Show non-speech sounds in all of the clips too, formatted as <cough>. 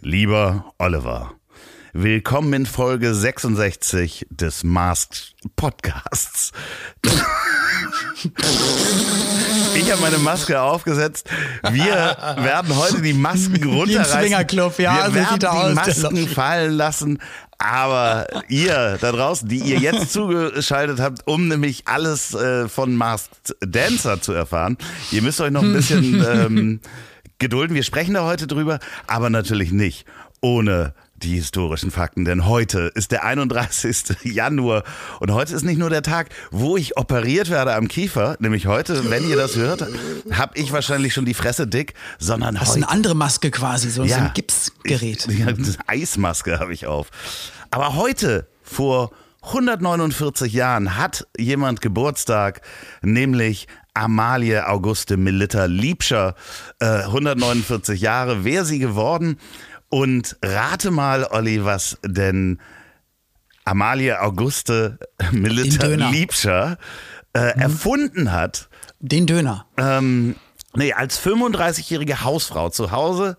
Lieber Oliver, willkommen in Folge 66 des Masked Podcasts. Ich habe meine Maske aufgesetzt. Wir werden heute die Masken runterreißen. Swingerclub, ja, Wir so werden er die Masken fallen lassen. Aber ihr da draußen, die ihr jetzt <laughs> zugeschaltet habt, um nämlich alles äh, von Masked Dancer zu erfahren, ihr müsst euch noch ein bisschen <laughs> ähm, gedulden. Wir sprechen da heute drüber, aber natürlich nicht ohne die historischen Fakten, denn heute ist der 31. <laughs> Januar und heute ist nicht nur der Tag, wo ich operiert werde am Kiefer, nämlich heute, wenn ihr das hört, habe ich wahrscheinlich schon die Fresse dick, sondern Das ist heute eine andere Maske quasi, so, so ein Gipsgerät. ich, ja, eine Eismaske habe ich auf. Aber heute, vor 149 Jahren, hat jemand Geburtstag, nämlich Amalie Auguste Melitta Liebscher. Äh, 149 Jahre wäre sie geworden. Und rate mal, Olli, was denn Amalie Auguste Melitta. Liebscher äh, erfunden hat. Den Döner. Ähm, nee, als 35-jährige Hausfrau zu Hause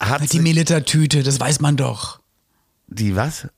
hat Die sie, Milita-Tüte, das weiß man doch. die was?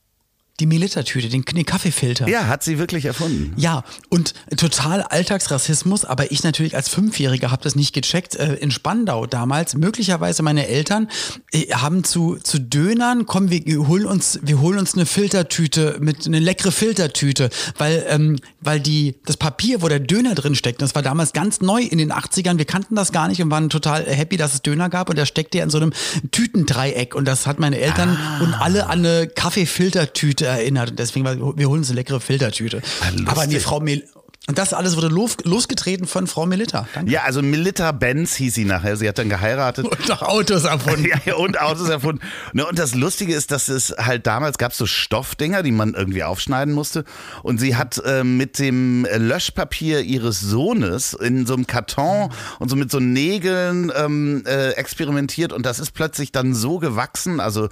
Die Milita-Tüte, den, den Kaffeefilter. Ja, hat sie wirklich erfunden. Ja, und total Alltagsrassismus, aber ich natürlich als Fünfjähriger habe das nicht gecheckt. Äh, in Spandau damals, möglicherweise meine Eltern äh, haben zu, zu Dönern, komm, wir holen uns, wir holen uns eine Filtertüte mit eine leckere Filtertüte, weil, ähm, weil die, das Papier, wo der Döner drin steckt, das war damals ganz neu in den 80ern, wir kannten das gar nicht und waren total happy, dass es Döner gab und der steckte ja in so einem Tütendreieck und das hat meine Eltern und alle an eine Kaffeefiltertüte erinnert und deswegen wir holen uns eine leckere Filtertüte. Ah, lustig. Aber nee, Frau Mel und das alles wurde los, losgetreten von Frau Melitta. Danke. Ja, also Melitta Benz hieß sie nachher. Sie hat dann geheiratet. Und nach Autos erfunden. Ja, <laughs> ja, und Autos erfunden. Ne, und das Lustige ist, dass es halt damals gab so Stoffdinger, die man irgendwie aufschneiden musste. Und sie hat äh, mit dem Löschpapier ihres Sohnes in so einem Karton und so mit so Nägeln ähm, äh, experimentiert. Und das ist plötzlich dann so gewachsen. Also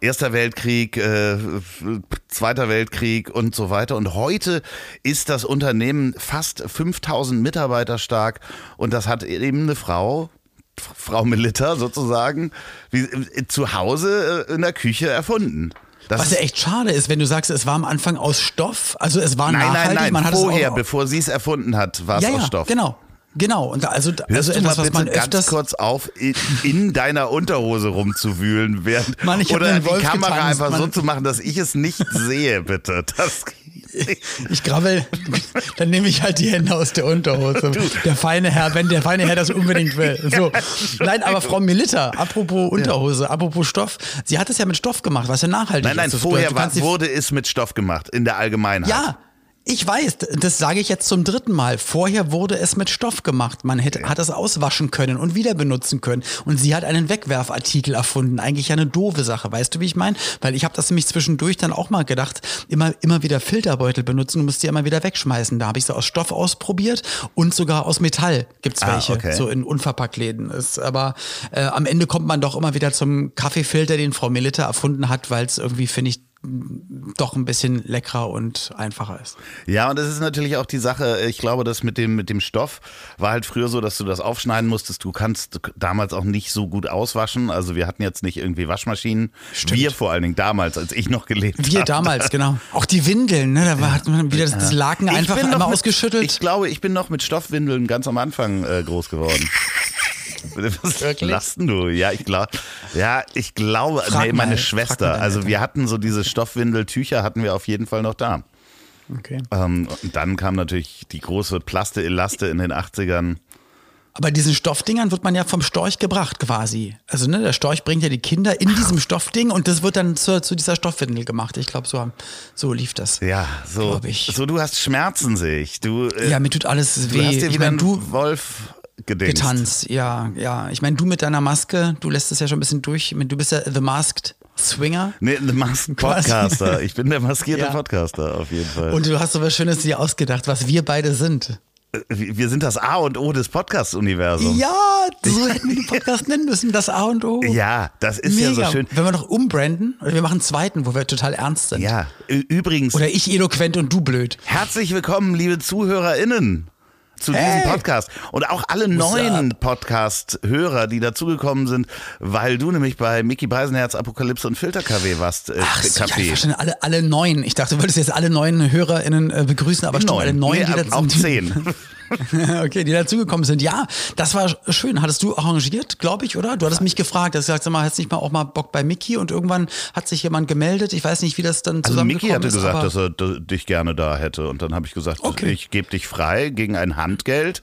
Erster Weltkrieg, äh, Zweiter Weltkrieg und so weiter. Und heute ist das Unternehmen fast 5000 Mitarbeiter stark. Und das hat eben eine Frau, Frau Melitta sozusagen, wie, äh, zu Hause äh, in der Küche erfunden. Das Was ja echt schade ist, wenn du sagst, es war am Anfang aus Stoff, also es war nein, nachhaltig, nein, nein, man hat vorher, es auch, bevor sie es erfunden hat, war es ja, aus ja, Stoff. genau. Genau, und also, Hörst also du etwas, was man ganz öfters. kurz auf, in, in deiner Unterhose rumzuwühlen, während, Mann, oder die Wolf Kamera getanzt, einfach so Mann. zu machen, dass ich es nicht <laughs> sehe, bitte. Das, Ich grabbel, dann nehme ich halt die Hände aus der Unterhose. Der feine Herr, wenn der feine Herr das unbedingt will. <laughs> So. Nein, aber Frau Melitta, apropos Unterhose, apropos Stoff, sie hat es ja mit Stoff gemacht, was ja nachhaltig nein, nein, ist. Du- vorher du war, wurde es mit Stoff gemacht, in der Allgemeinheit. Ja, ich weiß, das sage ich jetzt zum dritten Mal. Vorher wurde es mit Stoff gemacht. Man hätte, hat es auswaschen können und wieder benutzen können. Und sie hat einen Wegwerfartikel erfunden. Eigentlich eine doofe Sache. Weißt du, wie ich meine? Weil ich habe das nämlich zwischendurch dann auch mal gedacht, immer, immer wieder Filterbeutel benutzen, du musst die immer wieder wegschmeißen. Da habe ich sie aus Stoff ausprobiert und sogar aus Metall gibt's Ah, welche. okay. So in Unverpacktläden. Ist, aber äh, am Ende kommt man doch immer wieder zum Kaffeefilter, den Frau Melitta erfunden hat, weil es irgendwie, finde ich, doch ein bisschen leckerer und einfacher ist. Ja, und das ist natürlich auch die Sache, ich glaube, das mit dem, mit dem Stoff war halt früher so, dass du das aufschneiden musstest. Du kannst damals auch nicht so gut auswaschen. Also wir hatten jetzt nicht irgendwie Waschmaschinen. Wir vor allen Dingen damals, als ich noch gelebt habe. Wir damals, <laughs> genau. Auch die Windeln, ne? Da war- hat man wieder das, Laken Ich einfach einmal mit- ausgeschüttelt. Ich glaube, ich bin noch mit Stoffwindeln ganz am Anfang äh, groß geworden. Was <laughs> Wirklich? lachst du? Ja, ich glaube, ja, ich glaube, nee, meine mal, Schwester. mal Also wir hatten so diese Stoffwindeltücher, hatten wir auf jeden Fall noch da. okay. Ähm, und dann kam natürlich die große Plaste-Elaste in den 80ern. Aber diesen Stoffdingern wird man ja vom Storch gebracht quasi. Also ne, der Storch bringt ja die Kinder in diesem Stoffding und das wird dann zu, zu dieser Stoffwindel gemacht. Ich glaube, so, so lief das. Ja, so. So, du hast Schmerzen, sehe ich. Du, äh, Ja, mir tut alles du weh. hast dir Ich wieder mein, du, Wolf gedingst. getanzt. Ja, ja. Ich meine, du mit deiner Maske, du lässt es ja schon ein bisschen durch. Du bist ja The Masked Swinger. Nee, The Masked Podcaster. Ich bin der maskierte <laughs> Ja. Podcaster auf jeden Fall. Und du hast so was Schönes dir ausgedacht, was wir beide sind. wir sind das A und O des Podcast-Universums. Ja, so hätten wir den Podcast nennen müssen, das A und O. Ja, das ist ja so schön. Wenn wir noch umbranden, wir machen einen zweiten, wo wir total ernst sind. Ja, übrigens, Oder ich eloquent und du blöd. herzlich willkommen, liebe ZuhörerInnen. Zu diesem Hey. Podcast. Und auch alle neuen Podcast-Hörer, die dazugekommen sind, weil du nämlich bei Mickey Beisenherz, Apokalypse und Filter-KW warst. Äh, Ach so, ich verstehe alle, alle neun. Ich dachte, du wolltest jetzt alle neuen HörerInnen äh, begrüßen, aber stimmt, alle neun, Nee, ab- auch zehn. <laughs> <laughs> okay, die dazugekommen sind. Ja, das war schön. Hattest du arrangiert, glaube ich, oder? Du hattest mich gefragt, hast gesagt, sag mal, hast nicht mal auch mal Bock bei Mickey und irgendwann hat sich jemand gemeldet. Ich weiß nicht, wie das dann Also zusammengekommen Mickey hatte ist. gesagt, dass er dich gerne da hätte. Und dann habe ich gesagt, Okay. ich gebe dich frei gegen ein Handgeld.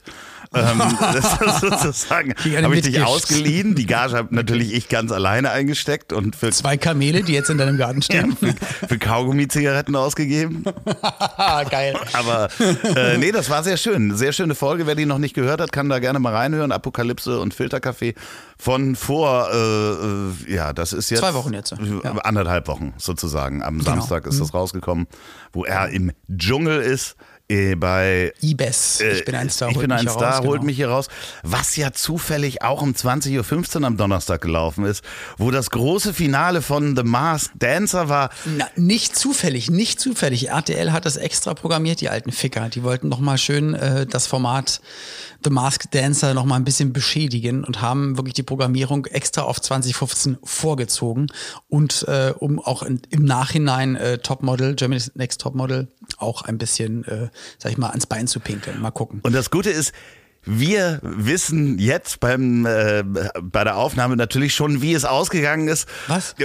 Ähm, <laughs> das ist sozusagen habe ich dich ausgeliehen. Die Gage habe natürlich ich ganz alleine eingesteckt und für, zwei Kamele, die jetzt in deinem Garten ja, stehen. für, für Kaugummi-Zigaretten ausgegeben. <laughs> Geil. Aber äh, nee, das war sehr schön. Sehr schöne Folge. Wer die noch nicht gehört hat, kann da gerne mal reinhören. Apokalypse und Filterkaffee von vor, äh, äh, ja, das ist jetzt Zwei Wochen jetzt, ja. äh, anderthalb Wochen sozusagen. Am Genau. Samstag ist das rausgekommen, wo er im Dschungel ist. Äh, bei Ibis. Ich bin ein Star. ich holt bin mich ein hier Star, raus, holt genau. mich hier raus. Was ja zufällig auch um 20.15 Uhr am Donnerstag gelaufen ist, wo das große Finale von The Masked Dancer war. Na, nicht zufällig, nicht zufällig. RTL hat das extra programmiert, die alten Ficker. Die wollten noch mal schön äh, das Format The Masked Dancer noch mal ein bisschen beschädigen und haben wirklich die Programmierung extra auf 2015 vorgezogen und äh, um auch in, im Nachhinein äh, Topmodel, Germany's Next Topmodel auch ein bisschen, äh, sag ich mal, ans Bein zu pinkeln. Mal gucken. Und das Gute ist, wir wissen jetzt beim, äh, bei der Aufnahme natürlich schon, wie es ausgegangen ist. Was? <laughs>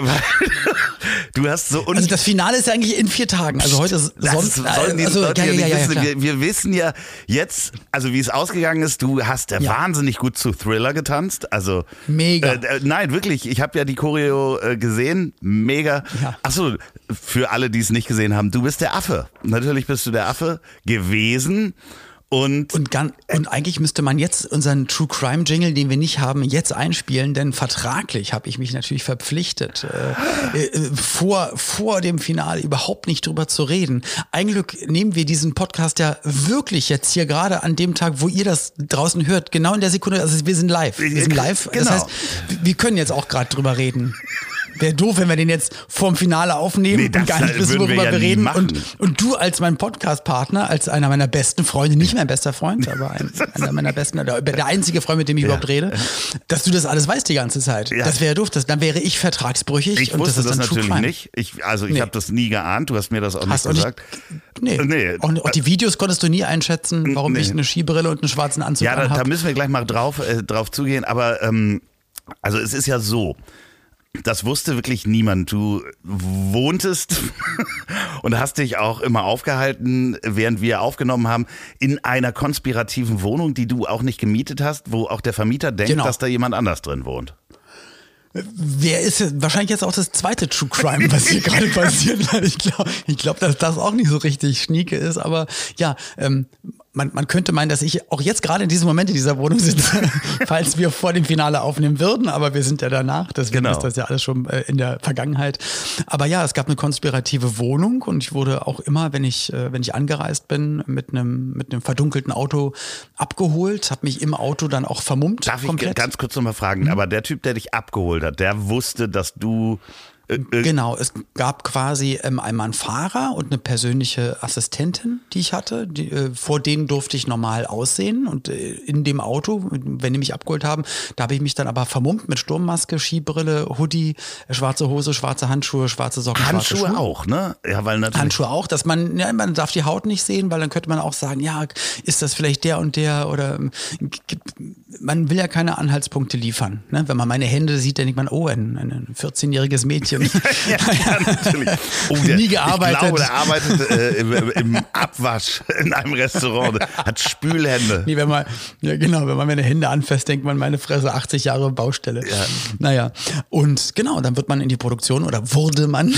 Du hast so Also das Finale ist ja eigentlich in vier Tagen. Also heute ist sonst. sollen die also, ja, ja, ja, wissen. wir, wir wissen ja jetzt, also wie es ausgegangen ist, du hast ja, Ja. wahnsinnig gut zu Thriller getanzt. Also Mega. Äh, äh, nein, wirklich. Ich habe ja die Choreo äh, gesehen. Mega. Ja. Achso, für alle, die es nicht gesehen haben, du bist der Affe. Natürlich bist du der Affe gewesen. Und, Und, gan- und eigentlich müsste man jetzt unseren True Crime Jingle, den wir nicht haben, jetzt einspielen, denn vertraglich habe ich mich natürlich verpflichtet, äh, äh, vor, vor dem Finale überhaupt nicht drüber zu reden. Ein Glück nehmen wir diesen Podcast ja wirklich jetzt hier gerade an dem Tag, wo ihr das draußen hört, genau in der Sekunde, also wir sind live. Wir sind live. Das Genau. heißt, wir können jetzt auch gerade drüber reden. Wäre doof, wenn wir den jetzt vorm Finale aufnehmen Nee, das und gar nicht wissen, würden wir worüber ja wir reden. Und, und du als mein Podcast-Partner, als einer meiner besten Freunde, nicht mein bester Freund, aber ein, <laughs> einer meiner besten, oder der einzige Freund, mit dem ich überhaupt rede, dass du das alles weißt die ganze Zeit. Ja. Das wäre doof. Das, dann wäre ich vertragsbrüchig. ich und wusste das, das, ist dann True natürlich Crime. nicht. Ich, also ich Nee. habe das nie geahnt. Du hast mir das auch Hast nicht gesagt. Nee. Nee. Auch, auch die Videos konntest du nie einschätzen, warum ich eine Skibrille und einen schwarzen Anzug Ja, da, da müssen wir gleich mal drauf, äh, drauf zugehen. Aber ähm, also es ist ja so. Das wusste wirklich niemand. Du wohntest <laughs> und hast dich auch immer aufgehalten, während wir aufgenommen haben, in einer konspirativen Wohnung, die du auch nicht gemietet hast, wo auch der Vermieter denkt, Genau. dass da jemand anders drin wohnt. Wer ist jetzt wahrscheinlich jetzt auch das zweite True Crime, was hier <laughs> gerade passiert? Ich glaube, ich glaub, dass das auch nicht so richtig schnieke ist, aber ja, ähm, man, man könnte meinen, dass ich auch jetzt gerade in diesem Moment in dieser Wohnung sitze, <laughs> falls wir vor dem Finale aufnehmen würden, aber wir sind ja danach, deswegen Genau. ist das ja alles schon äh, in der Vergangenheit. Aber ja, es gab eine konspirative Wohnung und ich wurde auch immer, wenn ich, äh, wenn ich angereist bin, mit einem, mit einem verdunkelten Auto abgeholt, habe mich im Auto dann auch vermummt. Darf ich komplett. ganz kurz nochmal fragen, Mhm. aber der Typ, der dich abgeholt hat, der wusste, dass du Genau, es gab quasi ähm, einmal einen Fahrer und eine persönliche Assistentin, die ich hatte. Die, äh, vor denen durfte ich normal aussehen und äh, in dem Auto, wenn die mich abgeholt haben, da habe ich mich dann aber vermummt mit Sturmmaske, Skibrille, Hoodie, äh, schwarze Hose, schwarze Handschuhe, schwarze Socken, schwarze Handschuhe Schuhe. auch, ne? Ja, weil natürlich. Handschuhe auch, dass man, ja, man darf die Haut nicht sehen, weil dann könnte man auch sagen, ja, ist das vielleicht der und der oder ähm, man will ja keine Anhaltspunkte liefern. Ne? Wenn man meine Hände sieht, dann denkt man, oh, ein, ein 14-jähriges Mädchen. <laughs> ja, natürlich. <laughs> Oh, der, Nie gearbeitet. Ich glaube, der arbeitet äh, im, im Abwasch in einem Restaurant, hat Spülhände. Nee, wenn man, ja genau, wenn man meine Hände anfasst, denkt man, meine Fresse, 80 Jahre Baustelle. Ja. Naja, und genau, dann wird man in die Produktion oder wurde man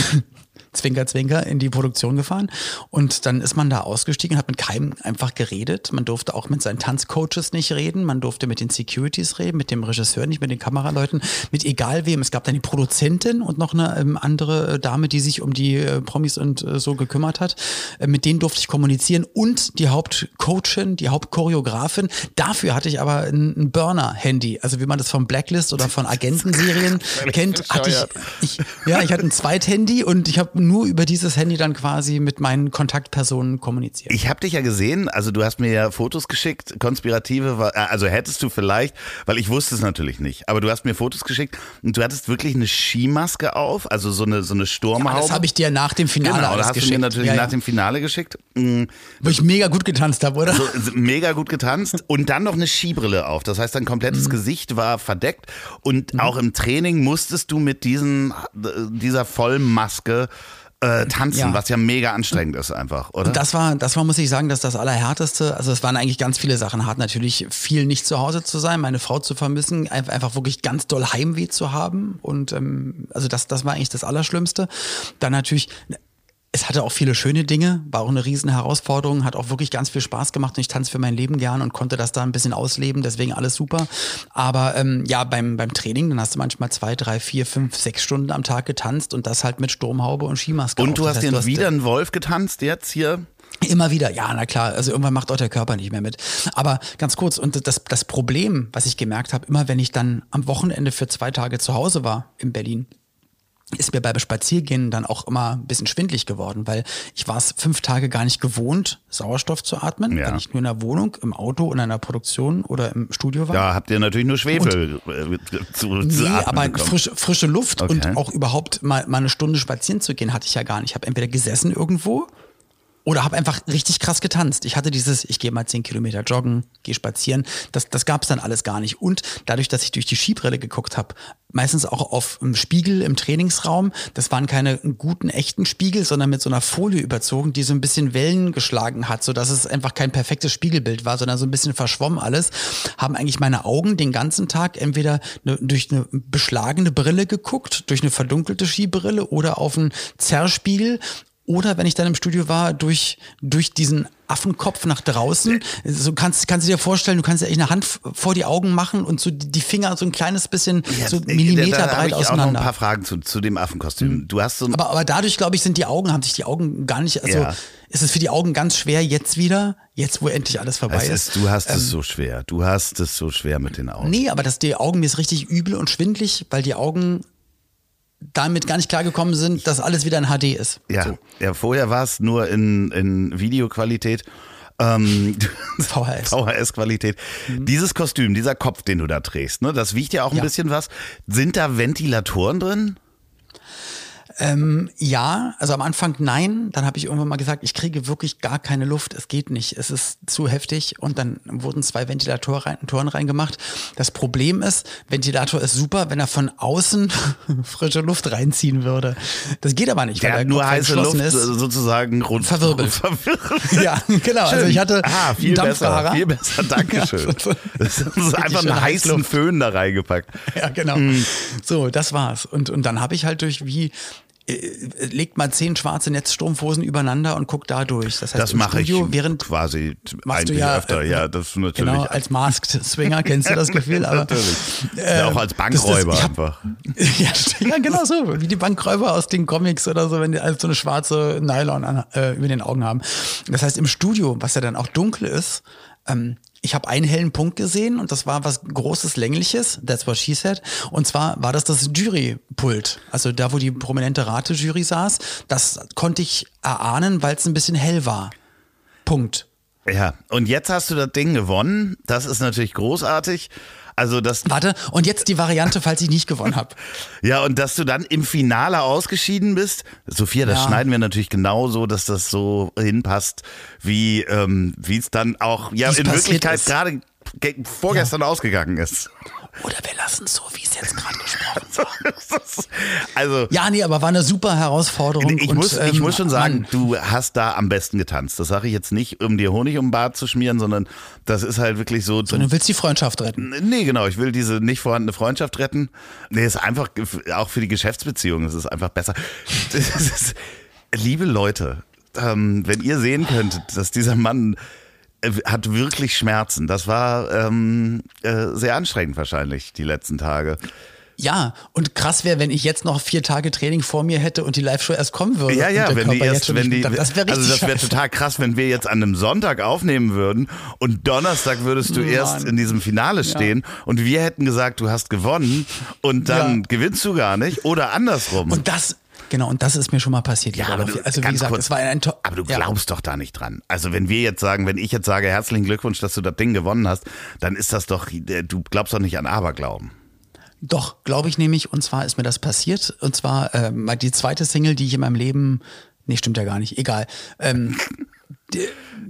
Zwinker, Zwinker, in die Produktion gefahren. Und dann ist man da ausgestiegen, hat mit keinem einfach geredet. Man durfte auch mit seinen Tanzcoaches nicht reden. Man durfte mit den Securities reden, mit dem Regisseur nicht, mit den Kameraleuten, mit egal wem. Es gab dann die Produzentin und noch eine ähm, andere Dame, die sich um die äh, Promis und äh, so gekümmert hat. Äh, mit denen durfte ich kommunizieren und die Hauptcoachin, die Hauptchoreografin. Dafür hatte ich aber ein, ein Burner-Handy. Also wie man das von Blacklist oder von <laughs> Agentenserien kennt, hatte ich, ich, ja, ich hatte ein Zweithandy und ich habe nur über dieses Handy dann quasi mit meinen Kontaktpersonen kommuniziert. Ich habe dich ja gesehen, also du hast mir ja Fotos geschickt, konspirative, äh, also hättest du vielleicht, weil ich wusste es natürlich nicht, aber du hast mir Fotos geschickt und du hattest wirklich eine Skimaske auf, also so eine so eine Sturmhaube. Ja, das habe ich dir nach dem Finale genau, alles hast geschickt. du mir natürlich ja, nach ja. dem Finale geschickt. Mhm. Wo ich mega gut getanzt habe, oder? So, mega gut getanzt <laughs> und dann noch eine Skibrille auf. Das heißt, dein komplettes mhm. Gesicht war verdeckt und mhm. auch im Training musstest du mit diesen, dieser Vollmaske äh, tanzen, ja. was ja mega anstrengend ist einfach, oder? Und das war, das war, muss ich sagen, dass das Allerhärteste. Also es waren eigentlich ganz viele Sachen hart. Natürlich viel nicht zu Hause zu sein, meine Frau zu vermissen, einfach wirklich ganz doll Heimweh zu haben. Und ähm, also das, das war eigentlich das Allerschlimmste. Dann natürlich es hatte auch viele schöne Dinge, war auch eine riesen Herausforderung, hat auch wirklich ganz viel Spaß gemacht und ich tanze für mein Leben gern und konnte das da ein bisschen ausleben, deswegen alles super. Aber ähm, ja, beim, beim Training, dann hast du manchmal zwei, drei, vier, fünf, sechs Stunden am Tag getanzt und das halt mit Sturmhaube und Skimaske. Und du hast heißt, den wieder einen Wolf getanzt jetzt hier? Immer wieder, ja, na klar. Also irgendwann macht auch der Körper nicht mehr mit. Aber ganz kurz, und das, das Problem, was ich gemerkt habe, immer wenn ich dann am Wochenende für zwei Tage zu Hause war in Berlin, ist mir beim Spaziergehen dann auch immer ein bisschen schwindlig geworden, weil ich war es fünf Tage gar nicht gewohnt, Sauerstoff zu atmen, ja. wenn ich nur in der Wohnung, im Auto, in einer Produktion oder im Studio war. Ja, habt ihr natürlich nur Schwefel und, äh, zu, zu nee, atmen aber frische, frische Luft okay. und auch überhaupt mal, mal eine Stunde spazieren zu gehen, hatte ich ja gar nicht. Ich habe entweder gesessen irgendwo oder habe einfach richtig krass getanzt. Ich hatte dieses, ich gehe mal zehn Kilometer joggen, gehe spazieren. Das, das gab es dann alles gar nicht. Und dadurch, dass ich durch die Skibrille geguckt habe, meistens auch auf einem Spiegel im Trainingsraum, das waren keine guten, echten Spiegel, sondern mit so einer Folie überzogen, die so ein bisschen Wellen geschlagen hat, sodass es einfach kein perfektes Spiegelbild war, sondern so ein bisschen verschwommen alles, haben eigentlich meine Augen den ganzen Tag entweder ne, durch eine beschlagene Brille geguckt, durch eine verdunkelte Skibrille oder auf einen Zerrspiegel oder wenn ich dann im Studio war, durch, durch diesen Affenkopf nach draußen. So kannst, kannst du dir vorstellen, du kannst ja echt eine Hand vor die Augen machen und so die Finger so ein kleines bisschen ja, so Millimeter da, da breit ich auseinander. Auch noch ein paar Fragen zu, zu dem Affenkostüm. Mhm. Du hast so aber, aber dadurch, glaube ich, sind die Augen, haben sich die Augen gar nicht, also ja. ist es für die Augen ganz schwer jetzt wieder, jetzt wo endlich alles vorbei ist. ist. Du hast ähm, es so schwer. Du hast es so schwer mit den Augen. Nee, aber dass die Augen mir ist richtig übel und schwindlig, weil die Augen damit gar nicht klargekommen sind, dass alles wieder in HD ist. Ja, so. ja vorher war es nur in, in Videoqualität. Ähm, <laughs> VHS. VHS-Qualität. Mhm. Dieses Kostüm, dieser Kopf, den du da trägst, ne, das wiegt ja auch ein ja. bisschen was. Sind da Ventilatoren drin? Ähm, ja, also am Anfang nein. Dann habe ich irgendwann mal gesagt, ich kriege wirklich gar keine Luft. Es geht nicht. Es ist zu heftig. Und dann wurden zwei Ventilatoren reingemacht. Das Problem ist, Ventilator ist super, wenn er von außen <laughs> frische Luft reinziehen würde. Das geht aber nicht, der weil der nur heiße Luft ist, sozusagen rund verwirbelt. <laughs> verwirbelt. ja, genau. Schön. Also ich hatte ah, viel besser, viel besser. <laughs> Dankeschön. Ja, das ist einfach einen heißen Föhn da reingepackt. Ja, genau. Mhm. So, das war's. Und, und dann habe ich halt durch wie legt mal zehn schwarze Netzstrumpfhosen übereinander und guckt da durch. Das, heißt, das mache ich während quasi machst du ja, öfter. Ja, das natürlich. Genau, als Masked Swinger kennst du das Gefühl, aber natürlich. Äh, <laughs> ja, auch als Bankräuber das, das, einfach. <laughs> Ja, ja, genau so, wie die Bankräuber aus den Comics oder so, wenn die also so eine schwarze Nylon an, äh, über den Augen haben. Das heißt, im Studio, was ja dann auch dunkel ist, ähm, ich habe einen hellen Punkt gesehen und das war was Großes, Längliches, that's what she said. Und zwar war das das Jurypult, also da, wo die prominente Rate-Jury saß. Das konnte ich erahnen, weil es ein bisschen hell war. Punkt. Ja, und jetzt hast du das Ding gewonnen. Das ist natürlich großartig. Also das Warte, und jetzt die Variante, falls ich nicht gewonnen habe. <laughs> ja, und dass du dann im Finale ausgeschieden bist. Sophia, das ja. schneiden wir natürlich genauso, dass das so hinpasst, wie ähm, wie es dann auch ja Wie's in Wirklichkeit gerade vorgestern ja. ausgegangen ist. Oder wir lassen es so, wie es jetzt gerade gesprochen wird. <laughs> also, ja, nee, aber war eine super Herausforderung. Ich, und, muss, ich ähm, muss schon sagen, Mann. du hast da am besten getanzt. Das sage ich jetzt nicht, um dir Honig um den Bart zu schmieren, sondern das ist halt wirklich so. Sondern du willst die Freundschaft retten. Nee, genau. Ich will diese nicht vorhandene Freundschaft retten. Nee, ist einfach auch für die Geschäftsbeziehung. Es ist einfach besser. <laughs> Ist, liebe Leute, ähm, wenn ihr sehen könntet, dass dieser Mann hat wirklich Schmerzen. Das war ähm, äh, sehr anstrengend wahrscheinlich die letzten Tage. Ja, und krass wäre, wenn ich jetzt noch vier Tage Training vor mir hätte und die Live-Show erst kommen würde. Ja, ja, wenn die erst, wenn die, das wäre also das wäre total krass, wenn wir jetzt an einem Sonntag aufnehmen würden und Donnerstag würdest du Mann. erst in diesem Finale stehen und wir hätten gesagt, du hast gewonnen und dann Ja. gewinnst du gar nicht oder andersrum. Und das, genau, und das ist mir schon mal passiert. Ja, aber du- also wie gesagt, kurz, es war ein To- aber du ja. glaubst doch da nicht dran. Also wenn wir jetzt sagen, wenn ich jetzt sage, herzlichen Glückwunsch, dass du das Ding gewonnen hast, dann ist das doch, äh, du glaubst doch nicht an Aberglauben. Doch, glaube ich nämlich. Und zwar ist mir das passiert. Und zwar ähm, die zweite Single, die ich in meinem Leben. Nee, stimmt ja gar nicht. Egal. Ähm, <laughs>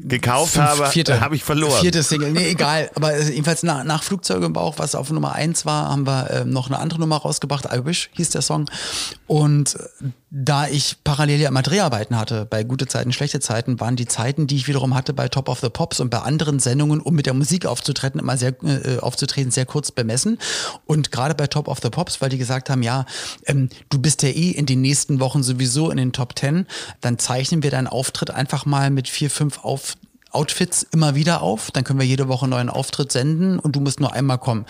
Gekauft habe, habe ich verloren. Vierte Single. Nee, egal. Aber äh, jedenfalls nach, nach Flugzeuge im Bauch, was auf Nummer eins war, haben wir ähm, noch eine andere Nummer rausgebracht. I Wish hieß der Song. Und äh, da ich parallel ja immer Dreharbeiten hatte, bei gute Zeiten, schlechte Zeiten, waren die Zeiten, die ich wiederum hatte bei Top of the Pops und bei anderen Sendungen, um mit der Musik aufzutreten, immer sehr äh, aufzutreten, sehr kurz bemessen. Und gerade bei Top of the Pops, weil die gesagt haben, ja, ähm, du bist ja eh in den nächsten Wochen sowieso in den Top Ten, dann zeichnen wir deinen Auftritt einfach mal mit vier, fünf auf Outfits immer wieder auf. Dann können wir jede Woche einen neuen Auftritt senden und du musst nur einmal kommen.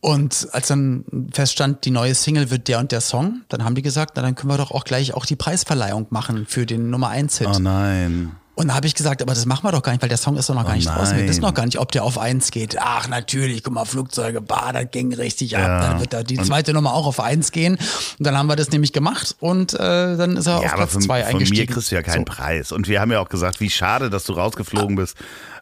Und als dann feststand, die neue Single wird der und der Song, dann haben die gesagt, na dann können wir doch auch gleich auch die Preisverleihung machen für den Nummer 1 Hit. Oh nein. Und da habe ich gesagt, aber das machen wir doch gar nicht, weil der Song ist doch noch gar Oh nicht draußen. Wir wissen noch gar nicht, ob der auf 1 geht. Ach, natürlich, guck mal, Flugzeuge, bah, das ging richtig ab. Ja. Dann wird da die zweite Nummer auch auf 1 gehen. Und dann haben wir das nämlich gemacht und äh, dann ist er Ja, auf Platz von, 2 von mir eingestiegen. kriegst du ja keinen So. Preis. Und wir haben ja auch gesagt, wie schade, dass du rausgeflogen bist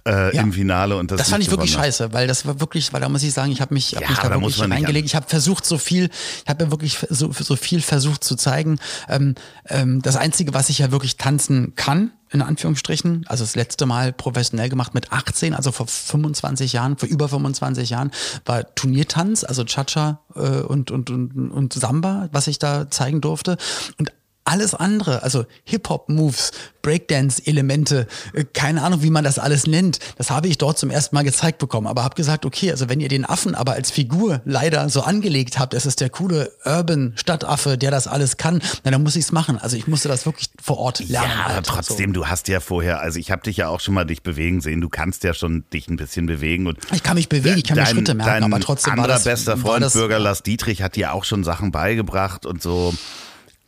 äh, Ja. im Finale. Und das, Das fand ich wirklich scheiße, weil das war wirklich, weil da muss ich sagen, ich habe mich, hab Ja, mich da da wirklich muss man nicht reingelegt. Ich habe versucht, so viel, ich habe ja wirklich so, so viel versucht zu zeigen. Ähm, ähm, das Einzige, was ich ja wirklich tanzen kann, in Anführungsstrichen, also das letzte Mal professionell gemacht mit 18, also vor 25 Jahren, vor über 25 Jahren, war Turniertanz, also Cha-Cha äh, und, und, und, und Samba, was ich da zeigen durfte. Und alles andere, also Hip-Hop-Moves, Breakdance-Elemente, äh, keine Ahnung, wie man das alles nennt, das habe ich dort zum ersten Mal gezeigt bekommen. Aber habe gesagt, okay, also wenn ihr den Affen aber als Figur leider so angelegt habt, es ist der coole Urban-Stadtaffe, der das alles kann, na, dann muss ich es machen. Also ich musste das wirklich vor Ort lernen. Ja, aber halt. trotzdem, du hast ja vorher, also ich habe dich ja auch schon mal dich bewegen sehen. Du kannst ja schon dich ein bisschen bewegen. Und So. Ich kann mich bewegen, ich kann mir Schritte merken, aber trotzdem war anderer das, bester war Freund das, Bürger Lars Dietrich hat dir auch schon Sachen beigebracht und so.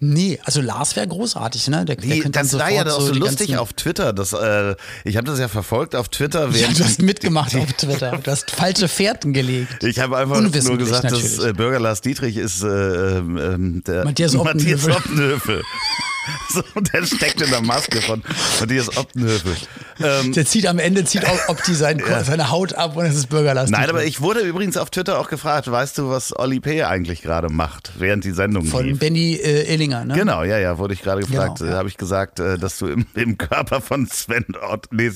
Nee, also Lars wäre großartig, ne? Der, der könnte dann das war ja doch so die lustig auf Twitter. Das, äh, ich habe das ja verfolgt auf Twitter. Ja, du hast mitgemacht auf Twitter. Du hast falsche Fährten gelegt. Ich habe einfach nur gesagt, dass natürlich. äh, Bürger Lars Dietrich ist äh, ähm, der Matthias Optenhövel. Optenhövel. <laughs> So, der steckt in der Maske von Matthias Optenhövel. Ähm, Der zieht am Ende zieht auch Opti sein, <laughs> seine Haut ab und es ist Bürgerlass. nein, aber ich wurde übrigens auf Twitter auch gefragt, weißt du, was Olli P. eigentlich gerade macht, während die Sendung Von lief? Benny äh, Ehlinger, ne? Genau, ja, ja, wurde ich gerade gefragt. Genau, ja. Habe ich gesagt, äh, dass du im, im Körper von Sven Ott, nee,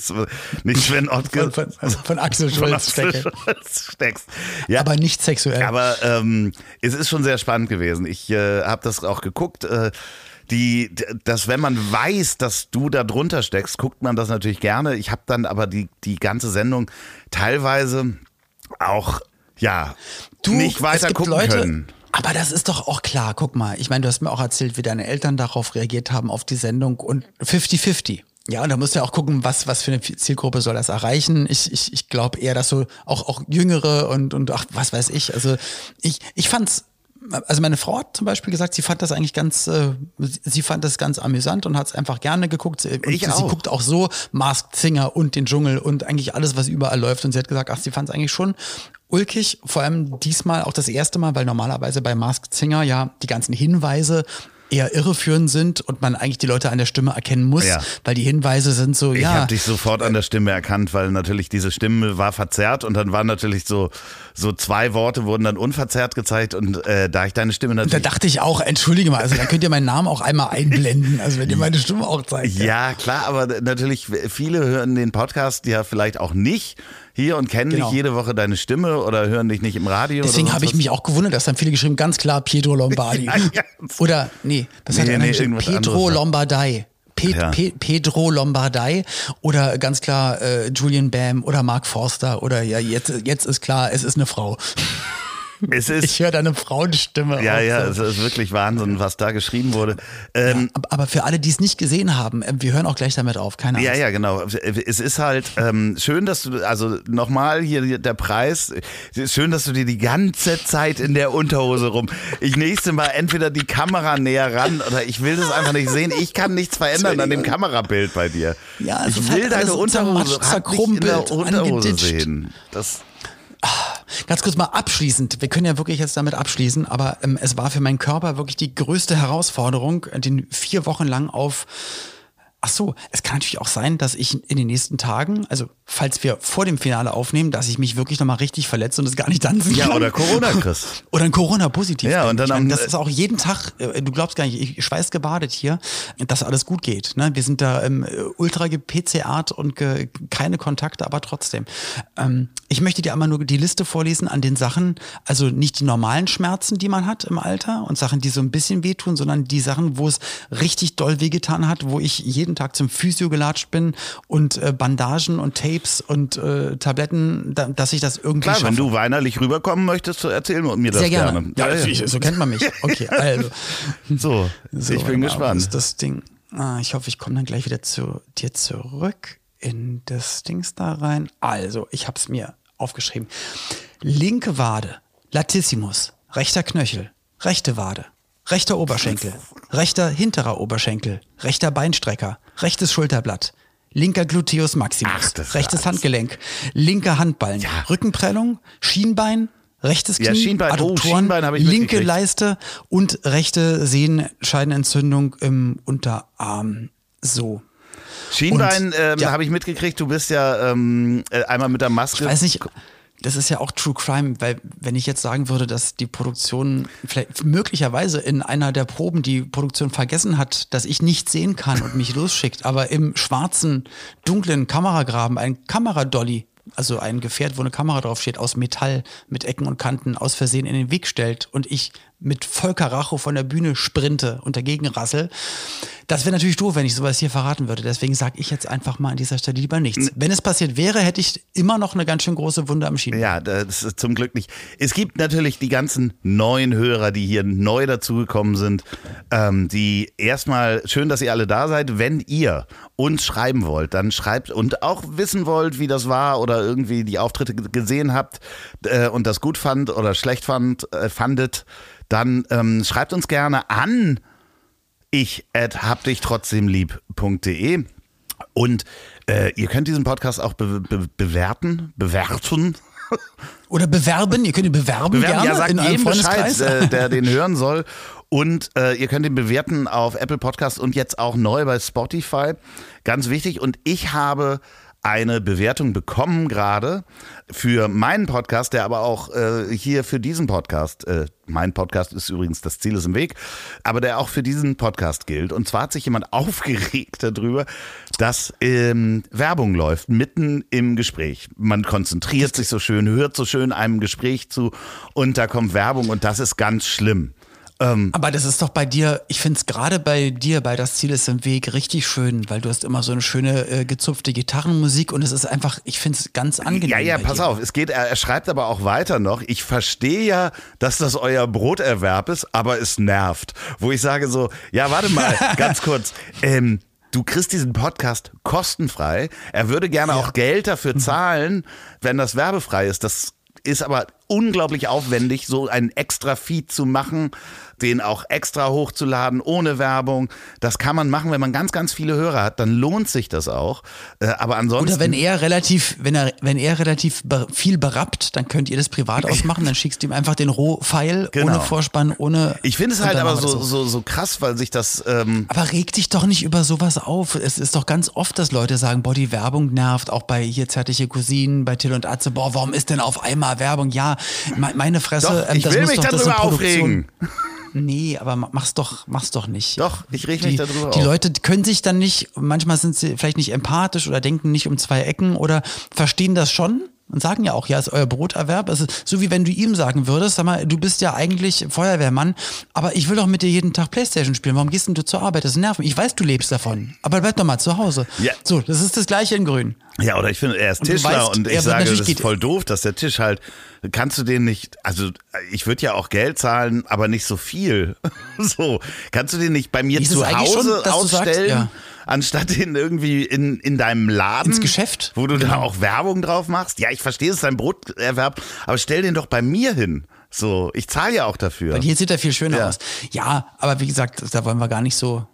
nicht Sven Ottke, Von, von, von Axel von Schulz Axel stecke. Schulz steckst. Ja, Aber nicht sexuell. aber ähm, es ist schon sehr spannend gewesen. Ich äh, habe das auch geguckt. Äh, die, dass wenn man weiß, dass du da drunter steckst, guckt man das natürlich gerne. Ich habe dann aber die, die ganze Sendung teilweise auch ja nicht es weiter gucken Leute, können. Aber das ist doch auch klar. Guck mal, ich meine, du hast mir auch erzählt, wie deine Eltern darauf reagiert haben, auf die Sendung und 50-50. Ja, und da musst du ja auch gucken, was, was für eine Zielgruppe soll das erreichen. Ich, ich, ich glaube eher, dass so auch, auch Jüngere und, und ach, was weiß ich. Also ich, ich fand's, also meine Frau hat zum Beispiel gesagt, sie fand das eigentlich ganz, äh, sie fand das ganz amüsant und hat es einfach gerne geguckt. Und Ich sie auch. guckt auch so Masked Singer und den Dschungel und eigentlich alles, was überall läuft. Und sie hat gesagt, ach, sie fand es eigentlich schon ulkig, vor allem diesmal auch das erste Mal, weil normalerweise bei Masked Singer ja die ganzen Hinweise eher irreführend sind und man eigentlich die Leute an der Stimme erkennen muss, Ja. weil die Hinweise sind so, Ich ja, habe dich sofort an der Stimme erkannt, weil natürlich diese Stimme war verzerrt und dann waren natürlich so, so zwei Worte wurden dann unverzerrt gezeigt und äh, da ich deine Stimme da natürlich. dachte ich auch, entschuldige mal, also dann könnt ihr meinen Namen auch einmal einblenden, also wenn ihr meine Stimme auch zeigt. Ja, klar, aber natürlich, viele hören den Podcast ja vielleicht auch nicht hier und kennen Genau. nicht jede Woche deine Stimme oder hören dich nicht im Radio. Deswegen habe ich mich auch gewundert, dass dann viele geschrieben, ganz klar Pietro Lombardi. <laughs> Ja, ja. Oder, nee, das hat Nee, einer nee, geschrieben, anderes. Lombardei. Pe Ja. Pe Pedro Lombardei oder ganz klar äh, Julian Bam oder Mark Forster oder ja, jetzt, jetzt ist klar, es ist eine Frau. Es ist, ich höre deine Frauenstimme. Ja, ja, so. es ist wirklich Wahnsinn, was da geschrieben wurde. Ähm, Aber- Aber für alle, die es nicht gesehen haben, äh, wir hören auch gleich damit auf. Keine Angst. Ja, ja, genau. Es ist halt ähm, schön, dass du, also nochmal hier der Preis, es ist schön, dass du dir die ganze Zeit in der Unterhose rum. Ich nächste Mal entweder die Kamera näher ran oder ich will das einfach nicht sehen. Ich kann nichts verändern an dem Kamerabild bei dir. Ja, ich will halt deine Unterhose dich in der zerkrumpelt, Unterhose angeditscht. sehen. Das, Ganz kurz mal abschließend. Wir können ja wirklich jetzt damit abschließen, aber ähm, es war für meinen Körper wirklich die größte Herausforderung, den vier Wochen lang auf. Ach so, es kann natürlich auch sein, dass ich in den nächsten Tagen, also falls wir vor dem Finale aufnehmen, dass ich mich wirklich nochmal richtig verletze und es gar nicht tanzen ja, kann. oder Corona, Chris. <laughs> Oder ein Corona-Positiv. Ja, und dann ich meine, am- das ist auch jeden Tag, äh, du glaubst gar nicht, ich schweiß gebadet hier, dass alles gut geht. Ne? Wir sind da ähm, ultra gepcrt und ge keine Kontakte, aber trotzdem. Ähm, ich möchte dir einmal nur die Liste vorlesen an den Sachen, also nicht die normalen Schmerzen, die man hat im Alter und Sachen, die so ein bisschen wehtun, sondern die Sachen, wo es richtig doll wehgetan hat, wo ich jeden Tag zum Physio gelatscht bin und äh, Bandagen und Tapes und äh, Tabletten, da, dass ich das irgendwie Klar, schaffe. wenn du weinerlich rüberkommen möchtest, so erzähl mir das Sehr gerne. gerne. Ja, ich- so kennt man mich. <laughs> Okay, also. So, So, ich bin mal, gespannt. Wo ist das Ding? Ah, ich hoffe, ich komme dann gleich wieder zu dir zurück in das Dings da rein. Also, ich habe es mir aufgeschrieben. Linke Wade, Latissimus, rechter Knöchel, rechte Wade, rechter Oberschenkel, rechter hinterer Oberschenkel, rechter Beinstrecker, rechtes Schulterblatt, linker Gluteus maximus, Ach, rechtes. Handgelenk, linker Handballen, Rückenprellung, Schienbein, rechtes Knie, Ja, Schienbein. Oh, Adduktoren, ich linke. Leiste und rechte Sehenscheidenentzündung im Unterarm. So. Schienbein ähm, ja. habe ich mitgekriegt, du bist ja ähm, äh, einmal mit der Maske. Ich weiß nicht, das ist ja auch True Crime, weil wenn ich jetzt sagen würde, dass die Produktion vielleicht möglicherweise in einer der Proben die Produktion vergessen hat, dass ich nicht sehen kann und mich <laughs> losschickt, aber im schwarzen, dunklen Kameragraben ein Kameradolly, also ein Gefährt, wo eine Kamera draufsteht, aus Metall mit Ecken und Kanten aus Versehen in den Weg stellt und ich mit Volker Racho von der Bühne sprinte und dagegen rassel. Das wäre natürlich doof, wenn ich sowas hier verraten würde. Deswegen sage ich jetzt einfach mal an dieser Stelle lieber nichts. Wenn es passiert wäre, hätte ich immer noch eine ganz schön große Wunde am Schienbein. Ja, das ist zum Glück nicht. Es gibt natürlich die ganzen neuen Hörer, die hier neu dazugekommen sind. Ähm, die erstmal schön, dass ihr alle da seid. Wenn ihr uns schreiben wollt, dann schreibt und auch wissen wollt, wie das war oder irgendwie die Auftritte gesehen habt äh, und das gut fand oder schlecht fand, äh, fandet, dann ähm, schreibt uns gerne an ich at hab dich trotzdem lieb.de und äh, ihr könnt diesen Podcast auch be be bewerten, bewerten. <laughs> Oder bewerben, ihr könnt ihn bewerben, bewerten. gerne Ja, sagt in jedem Bescheid, äh, der den hören soll. Und äh, ihr könnt ihn bewerten auf Apple Podcast und jetzt auch neu bei Spotify. Ganz wichtig. Und ich habe eine Bewertung bekommen gerade für meinen Podcast, der aber auch äh, hier für diesen Podcast, äh, mein Podcast ist übrigens das Ziel ist im Weg, aber der auch für diesen Podcast gilt. Und zwar hat sich jemand <laughs> aufgeregt darüber, dass ähm, Werbung läuft mitten im Gespräch. Man konzentriert sich so schön, hört so schön einem Gespräch zu und da kommt Werbung und das ist ganz schlimm. Aber das ist doch bei dir, ich finde es gerade bei dir, bei Das Ziel ist im Weg, richtig schön, weil du hast immer so eine schöne äh, gezupfte Gitarrenmusik und es ist einfach, ich finde es ganz angenehm. Ja, ja, pass dir. auf, es geht, er, er schreibt aber auch weiter noch, ich verstehe ja, dass das euer Broterwerb ist, aber es nervt. Wo ich sage so, ja, warte mal, <laughs> ganz kurz, ähm, Du kriegst diesen Podcast kostenfrei. Er würde gerne auch Geld dafür zahlen, wenn das werbefrei ist. Das ist aber unglaublich aufwendig, so einen extra Feed zu machen, den auch extra hochzuladen, ohne Werbung. Das kann man machen, wenn man ganz, ganz viele Hörer hat, dann lohnt sich das auch. Äh, Aber ansonsten. Oder wenn er relativ, wenn er, wenn er relativ viel berappt, dann könnt ihr das privat ausmachen, dann schickst du ihm einfach den Roh-File Genau. ohne Vorspann, ohne. Ich finde es halt aber so, so, so krass, weil sich das. Ähm, Aber reg dich doch nicht über sowas auf. Es ist doch ganz oft, dass Leute sagen, boah, die Werbung nervt, auch bei hier zärtliche Cousinen, bei Till und Atze, boah, warum ist denn auf einmal Werbung? Ja, meine Fresse, doch, ich will muss mich doch, das darüber aufregen. Nee, aber ma- mach's doch, mach's doch nicht. Doch, ich reg die, mich darüber Die auf. Leute können sich dann nicht, manchmal sind sie vielleicht nicht empathisch oder denken nicht um zwei Ecken oder verstehen das schon, und sagen ja auch, ja, ist euer Broterwerb. Es ist so wie wenn du ihm sagen würdest, sag mal, du bist ja eigentlich Feuerwehrmann, aber ich will doch mit dir jeden Tag Playstation spielen. Warum gehst denn du zur Arbeit? Das nervt mich. Ich weiß, du lebst davon, aber bleib doch mal zu Hause. Ja. So, das ist das gleiche in Grün. Ja, oder ich finde, er ist Und Tischler weißt, und ich sage, das ist voll doof, dass der Tisch halt, kannst du den nicht, also ich würde ja auch Geld zahlen, aber nicht so viel. <laughs> so, kannst du den nicht bei mir Ist zu schon, Hause dass du sagst, ausstellen, ja. Anstatt den irgendwie in, in deinem Laden? Ins Geschäft? Wo du da Genau. auch Werbung drauf machst? Ja, ich verstehe, es ist ein Broterwerb, aber stell den doch bei mir hin. So, ich zahle ja auch dafür. Bei dir sieht er viel schöner Ja. aus. Ja, aber wie gesagt, da wollen wir gar nicht so,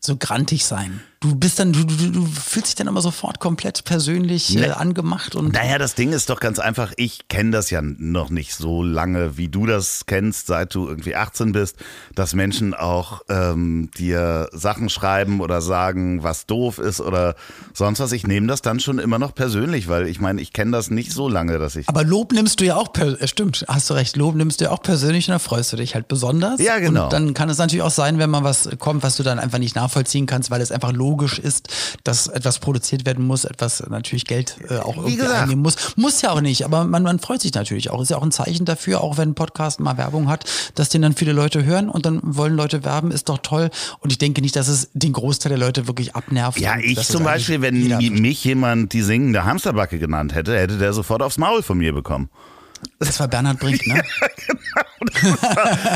so grantig sein. Du bist dann, du, du, du fühlst dich dann immer sofort komplett persönlich äh, Ne. angemacht und Naja, das Ding ist doch ganz einfach, ich kenne das ja noch nicht so lange, wie du das kennst, seit du irgendwie 18 bist, dass Menschen auch ähm, dir Sachen schreiben oder sagen, was doof ist oder sonst was. Ich nehme das dann schon immer noch persönlich, weil ich meine, ich kenne das nicht so lange, dass ich... Aber Lob nimmst du ja auch, per äh, stimmt, hast du recht, Lob nimmst du ja auch persönlich und da freust du dich halt besonders. Ja, genau. Und dann kann es natürlich auch sein, wenn mal was kommt, was du dann einfach nicht nachvollziehen kannst, weil es einfach logisch ist, dass etwas produziert werden muss, etwas natürlich Geld äh, auch irgendwie gesagt. einnehmen muss. Muss ja auch nicht, aber man, man freut sich natürlich auch. Ist ja auch ein Zeichen dafür, auch wenn ein Podcast mal Werbung hat, dass den dann viele Leute hören und dann wollen Leute werben, ist doch toll. Und ich denke nicht, dass es den Großteil der Leute wirklich abnervt. Ja, ich zum Beispiel, wenn mich jemand die singende Hamsterbacke genannt hätte, hätte der sofort aufs Maul von mir bekommen. Das war Bernhard Brink, ne? <laughs>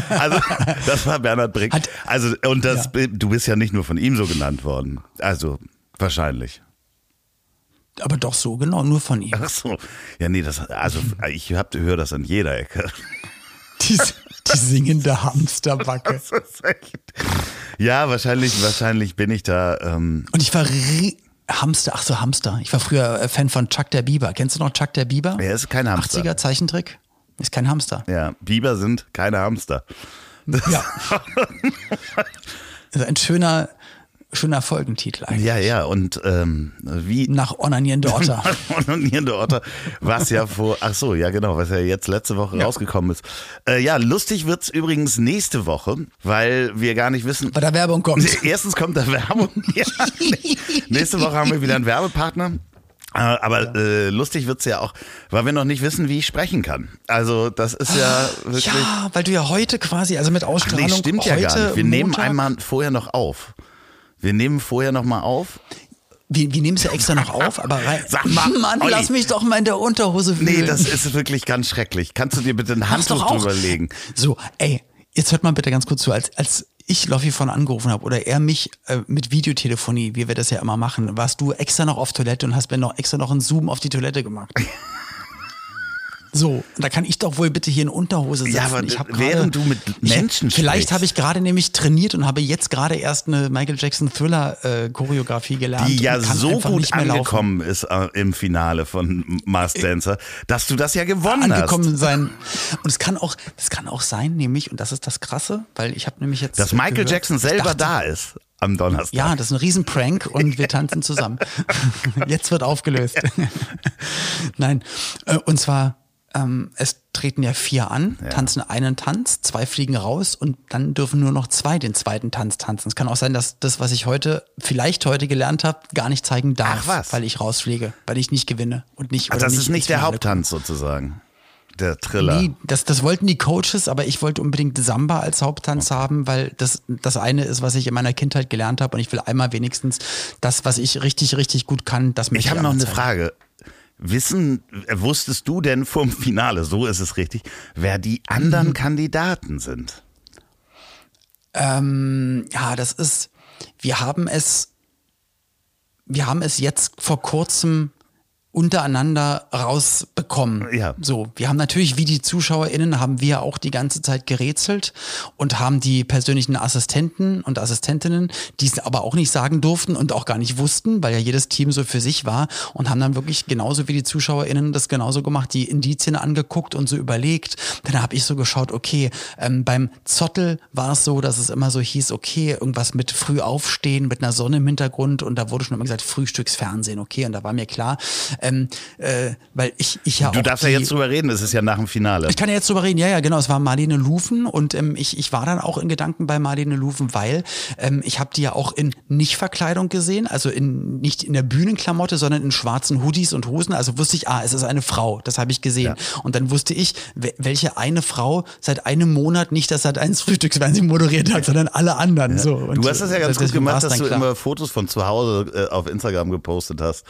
Also, das war Bernhard Brink. Hat- also, und das, Ja. du bist ja nicht nur von ihm so genannt worden. Also, wahrscheinlich. Aber doch so, genau, nur von ihm. Ach so. Ja, nee, das, also, ich hab, höre das an jeder Ecke. Die, die singende Hamsterbacke. Das ist echt- Ja, wahrscheinlich, wahrscheinlich bin ich da, ähm, Und ich war Hamster, ach so, Hamster. Ich war früher äh, Fan von Chuck der Biber. Kennst du noch Chuck der Biber? er ist kein Hamster. 80er Zeichentrick? Ist kein Hamster. Ja, Biber sind keine Hamster. Ja. <laughs> also ein schöner, schöner Folgentitel eigentlich. Ja, ja, und ähm, wie Nach Onanierende Otter. <laughs> Onanierende Otter, was ja vor, ach so, ja genau, was ja jetzt letzte Woche rausgekommen ist. Äh, ja, lustig wird's übrigens nächste Woche, weil wir gar nicht wissen. Bei der Werbung kommt. Erstens kommt da Werbung. <laughs> Ja, nächste Woche haben wir wieder einen Werbepartner. Äh, Aber äh, lustig wird's ja auch, weil wir noch nicht wissen, wie ich sprechen kann. Also das ist ja wirklich. Ja, weil du ja heute quasi, also mit Ach Ausstrahlung. nee, stimmt ja heute gar nicht. Wir nehmen Montag, einmal vorher noch auf. Wir nehmen vorher noch mal auf. Wir, wir nehmen es ja extra noch auf, aber <laughs> rein. Sag mal, <laughs> Mann, Olli. lass mich doch mal in der Unterhose fühlen. Nee, das ist wirklich ganz schrecklich. Kannst du dir bitte ein Handtuch drüber legen? So, ey, jetzt hört mal bitte ganz kurz zu, als, als ich Loffi von angerufen habe oder er mich äh, mit Videotelefonie, wie wir das ja immer machen, warst du extra noch auf Toilette und hast mir noch extra noch einen Zoom auf die Toilette gemacht. <laughs> So, da kann ich doch wohl bitte hier in Unterhose sitzen. Ja, aber ich hab während du mit ich- Menschen Vielleicht sprichst. habe ich gerade nämlich trainiert und habe jetzt gerade erst eine Michael Jackson Thriller äh, Choreografie gelernt. Die ja so gut mehr laufen. angekommen ist äh, im Finale von Mars Dancer, dass du das ja gewonnen angekommen hast. sein. Und es kann auch, es kann auch sein, nämlich, und das ist das Krasse, weil ich habe nämlich jetzt. Dass Michael gehört, Jackson ich selber dachte, da ist am Donnerstag. Ja, das ist ein Riesenprank und wir <laughs> tanzen zusammen. <laughs> Jetzt wird aufgelöst. <laughs> Nein, äh, und zwar, ähm, es treten ja vier an, tanzen einen Tanz, zwei fliegen raus und dann dürfen nur noch zwei den zweiten Tanz tanzen. Es kann auch sein, dass das, was ich heute, vielleicht heute gelernt habe, gar nicht zeigen darf, weil ich rausfliege, weil ich nicht gewinne und nicht. Oder das ist ins nicht der Haupttanz sozusagen. Der Triller. Nee, das, das wollten die Coaches, aber ich wollte unbedingt Samba als Haupttanz haben, weil das das eine ist, was ich in meiner Kindheit gelernt habe und ich will einmal wenigstens das, was ich richtig, richtig gut kann, das möchte Ich habe noch eine. Frage. Wissen, äh, wusstest du denn vom Finale, so ist es richtig, wer die Mhm. anderen Kandidaten sind? Ähm, ja, das ist, wir haben es, wir haben es jetzt vor kurzem untereinander rausbekommen. Ja. So, wir haben natürlich, wie die ZuschauerInnen, haben wir auch die ganze Zeit gerätselt und haben die persönlichen Assistenten und Assistentinnen, die es aber auch nicht sagen durften und auch gar nicht wussten, weil ja jedes Team so für sich war und haben dann wirklich genauso wie die ZuschauerInnen das genauso gemacht, die Indizien angeguckt und so überlegt. Dann habe ich so geschaut, okay, ähm, beim Zottel war es so, dass es immer so hieß, okay, irgendwas mit früh aufstehen, mit einer Sonne im Hintergrund und da wurde schon immer gesagt, Frühstücksfernsehen, okay, und da war mir klar, äh, ähm, äh, weil ich, ich ja Du darfst ja die- jetzt drüber reden, es ist ja nach dem Finale. ich kann ja jetzt drüber reden, ja, ja, genau. Es war Marlene Lufen und ähm, ich, ich war dann auch in Gedanken bei Marlene Lufen, weil ähm, ich habe die ja auch in Nicht-Verkleidung gesehen, also in nicht in der Bühnenklamotte, sondern in schwarzen Hoodies und Hosen. Also wusste ich, ah, es ist eine Frau, das habe ich gesehen. Und dann wusste ich, we- welche eine Frau seit einem Monat nicht das seit eins Frühstücksfernsehen moderiert hat, sondern alle anderen. So. Und Du hast das ja ganz gut gemacht, dass du klar. immer Fotos von zu Hause äh, auf Instagram gepostet hast.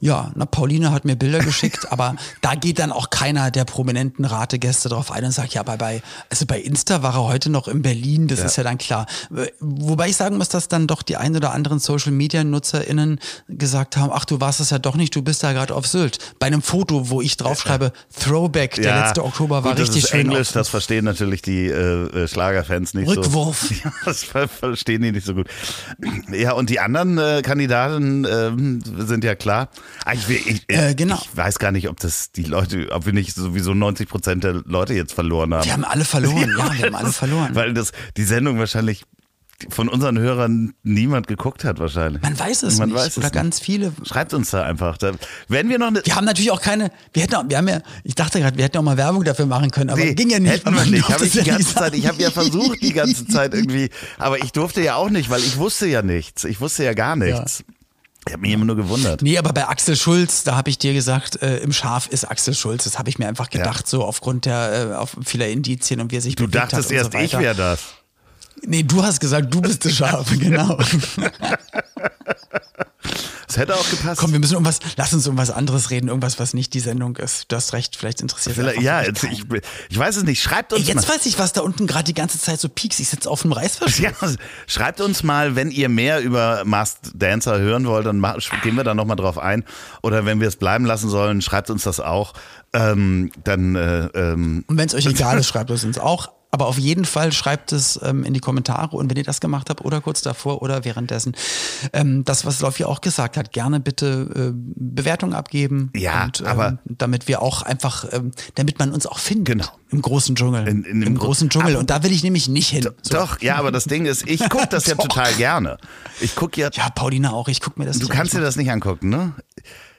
Ja, na, Pauline hat mir Bilder geschickt, <laughs> aber da geht dann auch keiner der prominenten Rategäste drauf ein und sagt, ja, aber bei, also bei Insta war er heute noch in Berlin, das ist ja dann klar. Äh, Wobei ich sagen muss, dass dann doch die ein oder anderen Social Media NutzerInnen gesagt haben, ach, du warst es ja doch nicht, du bist da gerade auf Sylt. Bei einem Foto, wo ich draufschreibe, Throwback, der letzte Oktober war gut, richtig das ist schön. Englisch, auf- das verstehen natürlich die äh, äh, Schlagerfans nicht Rückwurf. so. <laughs> Ja, das ver verstehen die nicht so gut. Ja, und die anderen äh, Kandidaten ähm, sind ja klar. Ah, Ich, will- ich, Äh, genau. ich weiß gar nicht, ob das die Leute, ob wir nicht sowieso 90 Prozent der Leute jetzt verloren haben. Wir haben alle verloren, <laughs> ja, wir haben alle verloren. Weil das die Sendung wahrscheinlich von unseren Hörern niemand geguckt hat wahrscheinlich. Man weiß es Man nicht. weiß es oder nicht. ganz viele Schreibt uns da einfach. Da werden wir noch eine. Wir haben natürlich auch keine, wir hätten auch, wir haben ja, ich dachte gerade, wir hätten auch mal Werbung dafür machen können, aber Nee, ging ja nicht. Hätten wir nicht. Hab ich es die ja ganze <laughs> Zeit, ich habe ja versucht die ganze Zeit irgendwie, aber ich durfte ja auch nicht, weil ich wusste ja nichts. Ich wusste ja gar nichts. Ich habe mich immer nur gewundert. Nee, aber bei Axel Schulz, da habe ich dir gesagt, äh, im Schaf ist Axel Schulz. Das habe ich mir einfach gedacht, so aufgrund der äh, auf vieler Indizien und wie er sich Du dachtest erst, so ich wäre das. Nee, du hast gesagt, du bist das Schaf, <laughs> genau. <laughs> Das hätte auch gepasst. Komm, wir müssen um was, lass uns um was anderes reden, irgendwas, was nicht die Sendung ist. Du hast recht, vielleicht interessiert es ja, jetzt, ich, ich weiß es nicht. Schreibt uns Ey, jetzt mal. weiß ich, was da unten gerade die ganze Zeit so piekst. Ich sitze auf dem Reißverschluss. Ja, schreibt uns mal, wenn ihr mehr über Masked Dancer hören wollt, dann gehen wir da nochmal drauf ein. Oder wenn wir es bleiben lassen sollen, schreibt uns das auch. Ähm, dann äh, ähm, Und wenn es euch <laughs> egal ist, schreibt es uns auch. Aber auf jeden Fall schreibt es ähm, in die Kommentare und wenn ihr das gemacht habt oder kurz davor oder währenddessen, ähm, das, was Loffi auch gesagt hat, gerne bitte äh, Bewertung abgeben. Ja, und, ähm, aber- damit wir auch einfach, ähm, damit man uns auch findet. Genau. Im großen Dschungel. In- in Im Gro- großen Dschungel. Aber- Und da will ich nämlich nicht hin. So. Doch, ja, aber das Ding ist, ich gucke das ja <laughs> total gerne. Ich gucke ja, Ja, Paulina auch. Ich gucke mir das du kannst dir das nicht angucken, ne?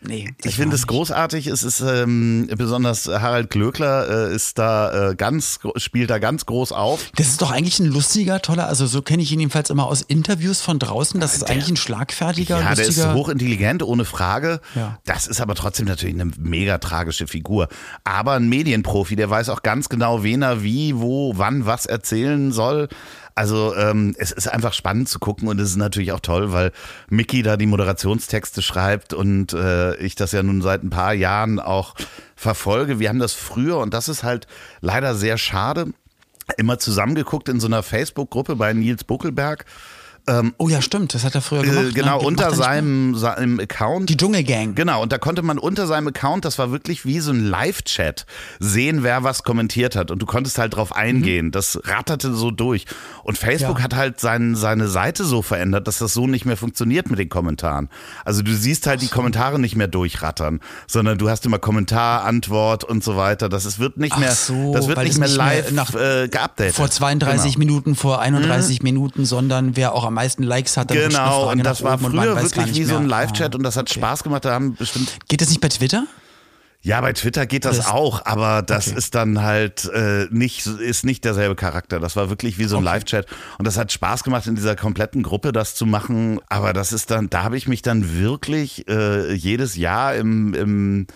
Nee, Ich finde es großartig. Es ist ähm, besonders Harald Glöckler äh, ist da äh, ganz spielt da ganz groß auf. Das ist doch eigentlich ein lustiger, toller, also so kenne ich ihn jedenfalls immer aus Interviews von draußen. Das ist eigentlich ein schlagfertiger, Ja, der ist lustiger. hochintelligent, ohne Frage. Ja. Das ist aber trotzdem natürlich eine mega tragische Figur. Aber ein Medienprofi, der weiß auch ganz genau, wen er wie, wo, wann, was erzählen soll. Also ähm, es ist einfach spannend zu gucken und es ist natürlich auch toll, weil Mickey da die Moderationstexte schreibt und äh, ich das ja nun seit ein paar Jahren auch verfolge. Wir haben das früher und das ist halt leider sehr schade. Immer zusammengeguckt in so einer Facebook-Gruppe bei Nils Buckelberg. Oh ja, stimmt, das hat er früher gemacht. Äh, genau, ne? unter er seinem, seinem Account. Die Dschungelgang. Genau, und da konnte man unter seinem Account, das war wirklich wie so ein Live-Chat, sehen, wer was kommentiert hat. Und du konntest halt drauf eingehen. Das ratterte so durch. Und Facebook Ja. hat halt sein, seine Seite so verändert, dass das so nicht mehr funktioniert mit den Kommentaren. Also du siehst halt die Kommentare nicht mehr durchrattern, sondern du hast immer Kommentar, Antwort und so weiter. Das ist, wird nicht Ach mehr, so, das wird nicht nicht mehr live nach- äh, geupdatet. Vor 32 Genau. Minuten, vor 31 Minuten, sondern wer auch am meisten Likes hat, dann Genau, und das war früher wirklich wie so ein. Live-Chat Ah, und das hat okay. Spaß gemacht. Da haben bestimmt Geht das nicht bei Twitter? Ja, bei Twitter geht das Das- auch, aber das Okay. ist dann halt äh, nicht ist nicht derselbe Charakter. Das war wirklich wie so ein Live-Chat und das hat Spaß gemacht in dieser kompletten Gruppe das zu machen. Aber das ist dann, da habe ich mich dann wirklich äh, jedes Jahr im, im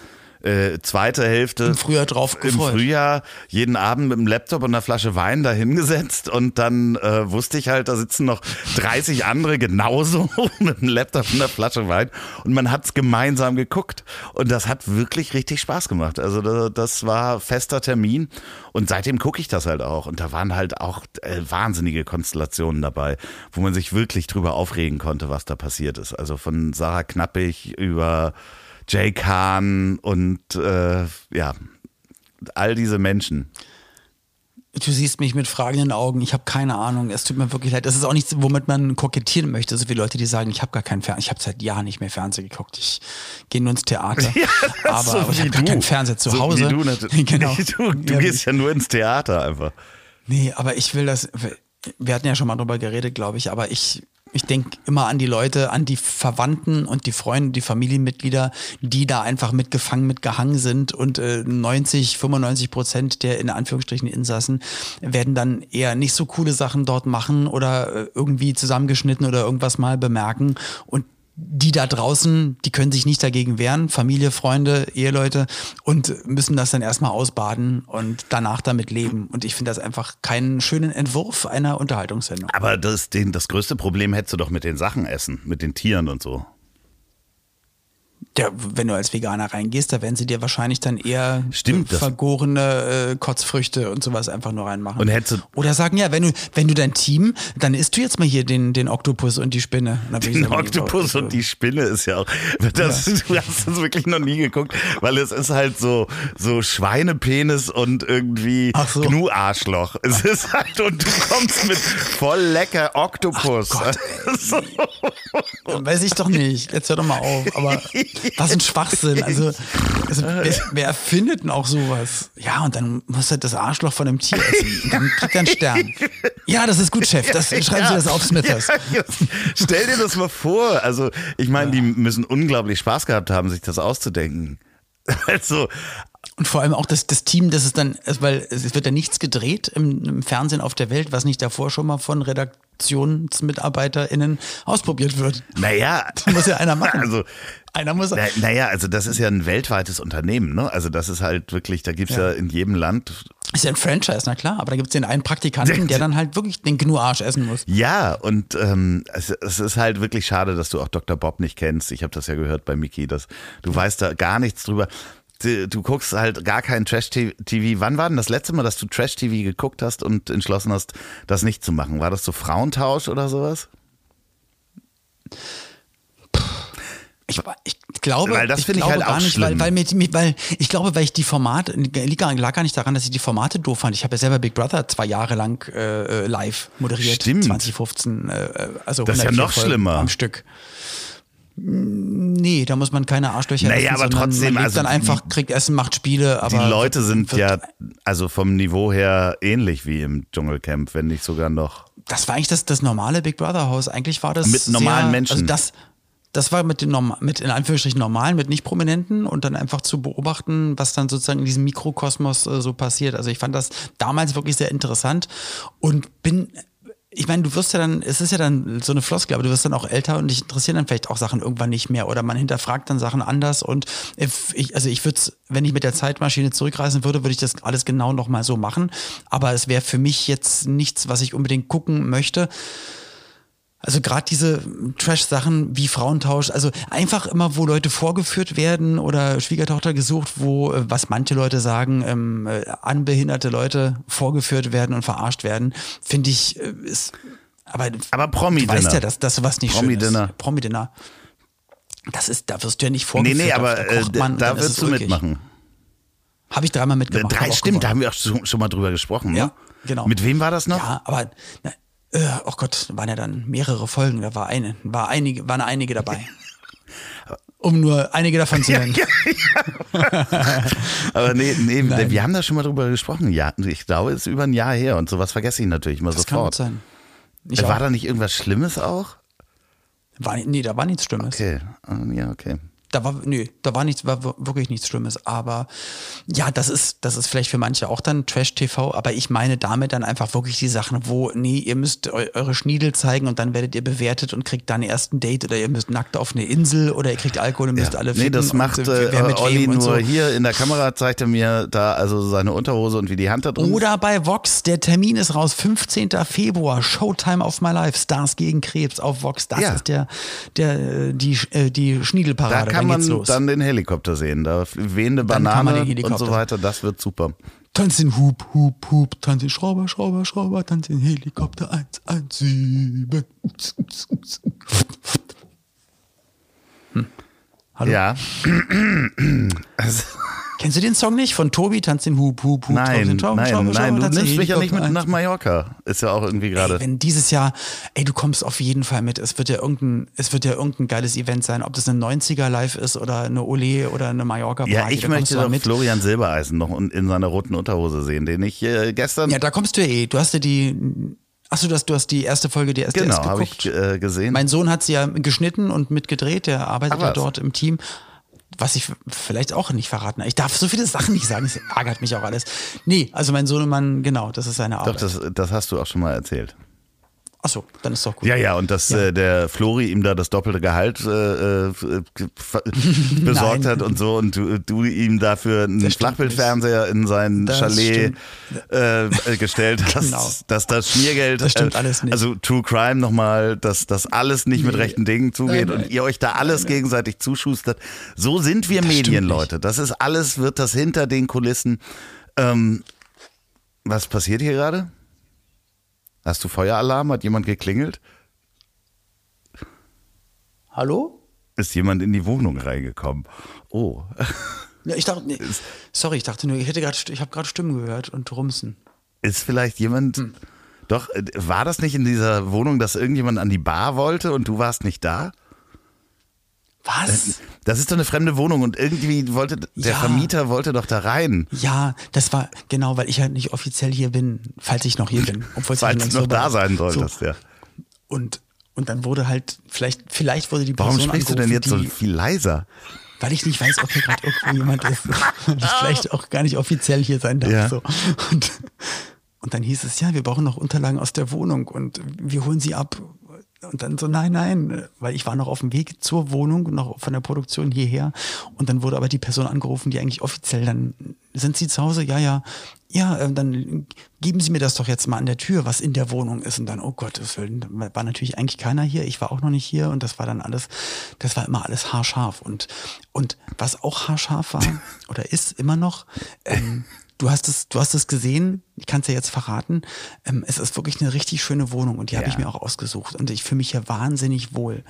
äh, zweite Hälfte Im Frühjahr drauf im gefreut. Frühjahr jeden Abend mit dem Laptop und einer Flasche Wein da hingesetzt und dann äh, wusste ich halt, da sitzen noch 30 andere genauso <laughs> mit einem Laptop und einer Flasche Wein und man hat's gemeinsam geguckt und das hat wirklich richtig Spaß gemacht. Also da- das war fester Termin und seitdem gucke ich das halt auch und da waren halt auch äh, wahnsinnige Konstellationen dabei, wo man sich wirklich drüber aufregen konnte, was da passiert ist. Also von Sarah Knappig über Jay Kahn und äh, ja, all diese Menschen. Du siehst mich mit fragenden Augen. Ich habe keine Ahnung. Es tut mir wirklich leid. Das ist auch nichts, womit man kokettieren möchte. So viele Leute, die sagen, ich habe gar keinen Fernseher. Ich habe seit Jahren nicht mehr Fernsehen geguckt. Ich gehe nur ins Theater. <laughs> aber So aber ich wie habe gar keinen Fernseher zu So Hause. Wie du, <laughs> genau. <laughs> du, du Ja, gehst ja nur ins Theater einfach. Nee, aber ich will das. Wir hatten ja schon mal drüber geredet, glaube ich, aber ich, Ich denke immer an die Leute, an die Verwandten und die Freunde, die Familienmitglieder, die da einfach mitgefangen, mitgehangen sind und äh, 90, 95 Prozent der in Anführungsstrichen Insassen werden dann eher nicht so coole Sachen dort machen oder äh, irgendwie zusammengeschnitten oder irgendwas mal bemerken. Und die da draußen, die können sich nicht dagegen wehren, Familie, Freunde, Eheleute und müssen das dann erstmal ausbaden und danach damit leben. Und ich finde das einfach keinen schönen Entwurf einer Unterhaltungssendung. Aber das, den, das größte Problem hättest du doch mit den Sachen essen, mit den Tieren und so. Ja, wenn du als Veganer reingehst, da werden sie dir wahrscheinlich dann eher Stimmt, vergorene äh, Kotzfrüchte und sowas einfach nur reinmachen. Und hättest du Oder sagen, ja, wenn du, wenn du dein Team, dann isst du jetzt mal hier den, den Oktopus und die Spinne. Und Den sagen, Oktopus und die Spinne ist ja auch. Das, <laughs> Du hast das wirklich noch nie geguckt, weil es ist halt so, so Schweinepenis und irgendwie Ach so. Gnu-Arschloch. Es ist halt, und du kommst mit voll lecker Oktopus. <laughs> So. Weiß ich doch nicht. Jetzt hör doch mal auf. Aber <laughs> was ein Schwachsinn. Also, also wer, wer erfindet denn auch sowas? Ja, und dann muss er das Arschloch von einem Tier essen. Und Dann kriegt er einen Stern. Ja, das ist gut, Chef. Das, schreiben Sie das auf Smithers. Ja, stell dir das mal vor. Also, ich meine, die müssen unglaublich Spaß gehabt haben, sich das auszudenken. Also, Und vor allem auch das, das Team, das ist dann, weil es wird ja nichts gedreht im, im Fernsehen auf der Welt, was nicht davor schon mal von RedaktionsmitarbeiterInnen ausprobiert wird. naja. <laughs> Muss ja einer machen. Also, Einer muss. Na, naja, also das ist ja ein weltweites Unternehmen, ne? Also das ist halt wirklich, da gibt's ja. Ja. in jedem Land. Ist ja ein Franchise, na klar, aber da gibt es den einen Praktikanten, der dann halt wirklich den Gnu-Arsch essen muss. Ja, und ähm, es, es ist halt wirklich schade, dass du auch Dr. Bob nicht kennst. Ich habe das ja gehört bei Miki, dass du weißt da gar nichts drüber. Du, du guckst halt gar kein Trash-TV. Wann war denn das letzte Mal, dass du Trash-TV geguckt hast und entschlossen hast, das nicht zu machen? War das so Frauentausch oder sowas? Ich, ich glaube, Weil das finde ich halt auch nicht, weil, schlimm. weil, mir, weil ich glaube, weil ich die Formate liegt gar, lag gar nicht daran, dass ich die Formate doof fand. Ich habe ja selber Big Brother zwei Jahre lang äh, äh, live moderiert, Stimmt. 2015, äh, also Das ist ja 104 noch schlimmer. am Stück. Nee, da muss man keine Arschlöcher Naja, essen, aber trotzdem, man also dann die- einfach, kriegt Essen, macht Spiele, aber Die Leute sind ja also vom Niveau her ähnlich wie im Dschungelcamp, wenn nicht sogar noch. Das war eigentlich das, das normale Big Brother Haus. Eigentlich war das Mit normalen sehr, Menschen. Also das, das war mit den Norm- mit in Anführungsstrichen normalen, mit nicht Prominenten und dann einfach zu beobachten, was dann sozusagen in diesem Mikrokosmos äh, so passiert. Also ich fand das damals wirklich sehr interessant und bin ich meine, du wirst ja dann, es ist ja dann so eine Floskel, aber du wirst dann auch älter und dich interessieren dann vielleicht auch Sachen irgendwann nicht mehr oder man hinterfragt dann Sachen anders und ich, also ich würde wenn ich mit der Zeitmaschine zurückreisen würde, würde ich das alles genau nochmal so machen, aber es wäre für mich jetzt nichts, was ich unbedingt gucken möchte. Also gerade diese Trash-Sachen wie Frauentausch, also einfach immer, wo Leute vorgeführt werden oder Schwiegertochter gesucht, wo, äh, was manche Leute sagen, ähm, äh, anbehinderte Leute vorgeführt werden und verarscht werden, finde ich, äh, ist, aber, Aber du Promi-Dinner. weißt ja, dass das sowas nicht schön Promi-Dinner. ist. Promi-Dinner. Das ist, da wirst du ja nicht Nee, vorgeführt. nee, aber da, man, da es du mitmachen. Habe ich dreimal mitgemacht. Drei, stimmt, da haben wir auch schon, schon mal drüber gesprochen. Ne? Ja, genau. Mit wem war das noch? Ja, aber na, äh, oh Gott, waren ja dann mehrere Folgen, da war eine, war einige, waren einige dabei. <laughs> Um nur einige davon zu nennen. <laughs> Aber nee, nee Nein. wir haben da schon mal drüber gesprochen. Ja, ich glaube, es ist über ein Jahr her und sowas vergesse ich natürlich immer Das kann gut sofort. sein. Ich War auch. da nicht irgendwas Schlimmes auch? War, nee, da war nichts Schlimmes. Okay, Ah, ja, okay. Da war, nee, da war nichts, war wir- wirklich nichts Schlimmes. Aber ja, das ist, das ist vielleicht für manche auch dann Trash-TV, aber ich meine damit dann einfach wirklich die Sachen, wo, nee, ihr müsst eu eure Schniedel zeigen und dann werdet ihr bewertet und kriegt dann erst ein Date oder ihr müsst nackt auf eine Insel oder ihr kriegt Alkohol und müsst alle Nee, das und, macht äh, wer äh, Olli und nur so. hier in der Kamera, zeigt er mir da also seine Unterhose und wie die Hand da drin ist. Oder bei Vox, der Termin ist raus, 15. Februar, Showtime of My Life, Stars gegen Krebs auf Vox. Das Ja. ist der, der, äh, die, äh, die Schniedelparade. Kann dann man los. dann den Helikopter sehen. Da wehende Banane und so weiter. Das wird super. Tanz den Hub, Hub, Hub, tanz den Schrauber, Schrauber, Schrauber, tanz den Helikopter 117. Ups, ups, ups. Hm. Hallo? Ja. <clears throat> <clears throat> <clears throat> also, Kennst du den Song nicht? Von Tobi, tanz den Hub, Hub, Hub. nein, Schrauber, nein, Schrauber, nein. Du nimmst mich ja nicht mit nach Mallorca. Ist ja auch irgendwie gerade. Wenn dieses Jahr, ey, du kommst auf jeden Fall mit. Es wird ja irgendein, es wird ja irgendein geiles Event sein, ob das eine 90er Live ist oder eine Ole oder eine Mallorca Party. Ja, ich da möchte doch mit. Florian Silbereisen noch in seiner roten Unterhose sehen, den ich äh, gestern. Ja, da kommst du ja eh. Du hast ja die, Achso, du hast, du hast die erste Folge die erste Genau, erst habe geguckt. ich äh, gesehen. Mein Sohn hat sie ja geschnitten und mitgedreht, der arbeitet ja dort im Team. Was ich vielleicht auch nicht verraten Ich darf so viele Sachen nicht sagen, es ärgert mich auch alles. Nee, also mein Sohnemann, genau, das ist seine Doch, Arbeit. das, das hast du auch schon mal erzählt. Achso, dann ist doch gut. Ja, ja, und dass Ja. Äh, der Flori ihm da das doppelte Gehalt äh, äh, <laughs> besorgt Nein. hat und so und du, du ihm dafür einen Flachbildfernseher in sein Das Chalet äh, gestellt hast, Genau. dass das Schmiergeld, Das stimmt äh, alles nicht. also True Crime nochmal, dass das alles nicht mit Nee. rechten Dingen zugeht Nein, nein. und ihr euch da alles gegenseitig zuschustert. So sind wir Das Medienleute. Das ist alles, wird das hinter den Kulissen. Ähm, was passiert hier gerade? Hast du Feueralarm? Hat jemand geklingelt? Hallo? Ist jemand in die Wohnung reingekommen? Oh. Ja, ich dachte, nee, sorry, ich dachte nur, ich hätte gerade, ich habe gerade Stimmen gehört und Rumsen. Ist vielleicht jemand. Hm. Doch, äh, war das nicht in dieser Wohnung, dass irgendjemand an die Bar wollte und du warst nicht da? Was? Das ist doch eine fremde Wohnung und irgendwie wollte der Ja. Vermieter wollte doch da rein. Ja, das war genau, weil ich halt nicht offiziell hier bin, falls ich noch hier bin. Obwohl es Falls du noch vorbei da sein So, solltest, ja. und, und dann wurde halt, vielleicht, vielleicht wurde die Warum Person sprichst du denn jetzt angerufen, so viel leiser? die, Weil ich nicht weiß, ob hier gerade irgendwo jemand ist. <laughs> Weil ich vielleicht auch gar nicht offiziell hier sein darf. Ja. So. Und, und dann hieß es, ja, wir brauchen noch Unterlagen aus der Wohnung und wir holen sie ab. Und dann so, nein, nein, weil ich war noch auf dem Weg zur Wohnung, noch von der Produktion hierher. Und dann wurde aber die Person angerufen, die eigentlich offiziell dann, sind Sie zu Hause? Ja, ja. Ja, äh, dann geben Sie mir das doch jetzt mal an der Tür, was in der Wohnung ist. Und dann, oh Gottes Willen, da war natürlich eigentlich keiner hier. Ich war auch noch nicht hier und das war dann alles, das war immer alles haarscharf. Und, und was auch haarscharf war <laughs> oder ist immer noch, ähm, Du hast es, du hast es gesehen, ich kann es ja jetzt verraten. Ähm, es ist wirklich eine richtig schöne Wohnung und die habe Ja. ich mir auch ausgesucht. Und ich fühle mich hier wahnsinnig wohl.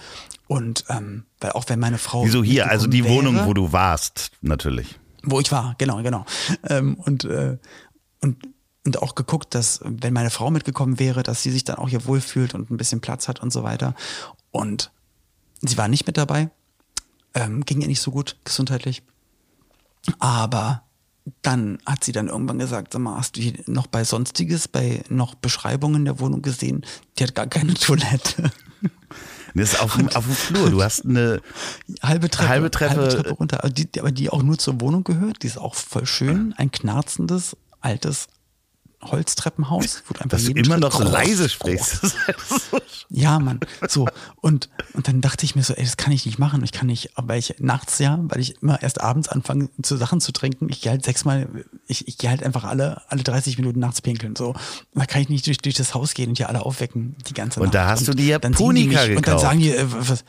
Und ähm, weil auch wenn meine Frau. Wieso hier? Also die mitgekommen Wohnung, wäre, wo du warst, natürlich. wo ich war, genau, genau. Ähm, und, äh, und, und auch geguckt, dass wenn meine Frau mitgekommen wäre, dass sie sich dann auch hier wohlfühlt und ein bisschen Platz hat und so weiter. Und sie war nicht mit dabei, ähm, ging ihr nicht so gut gesundheitlich. Aber dann hat sie dann irgendwann gesagt, sag mal, hast du hier noch bei Sonstiges, bei noch Beschreibungen der Wohnung gesehen? Die hat gar keine <laughs> Toilette. Das ist auf, dem- auf dem Flur. Du hast eine. halbe Treppe, Halbe Treppe. runter, aber die, aber die auch nur zur Wohnung gehört. Die ist auch voll schön. Ein knarzendes, altes Holztreppenhaus, wo du einfach Dass du immer Schritt noch so leise sprichst. <laughs> Ja, Mann. So. Und, und dann dachte ich mir so, ey, das kann ich nicht machen. Ich kann nicht, weil ich nachts ja, weil ich immer erst abends anfange, zu Sachen zu trinken. Ich gehe halt sechsmal, ich, ich gehe halt einfach alle, alle 30 Minuten nachts pinkeln. So. Und da kann ich nicht durch, durch das Haus gehen und hier alle aufwecken, die ganze Und Nacht. da hast du dir die Punika mich Und dann gekauft. sagen die, äh, was,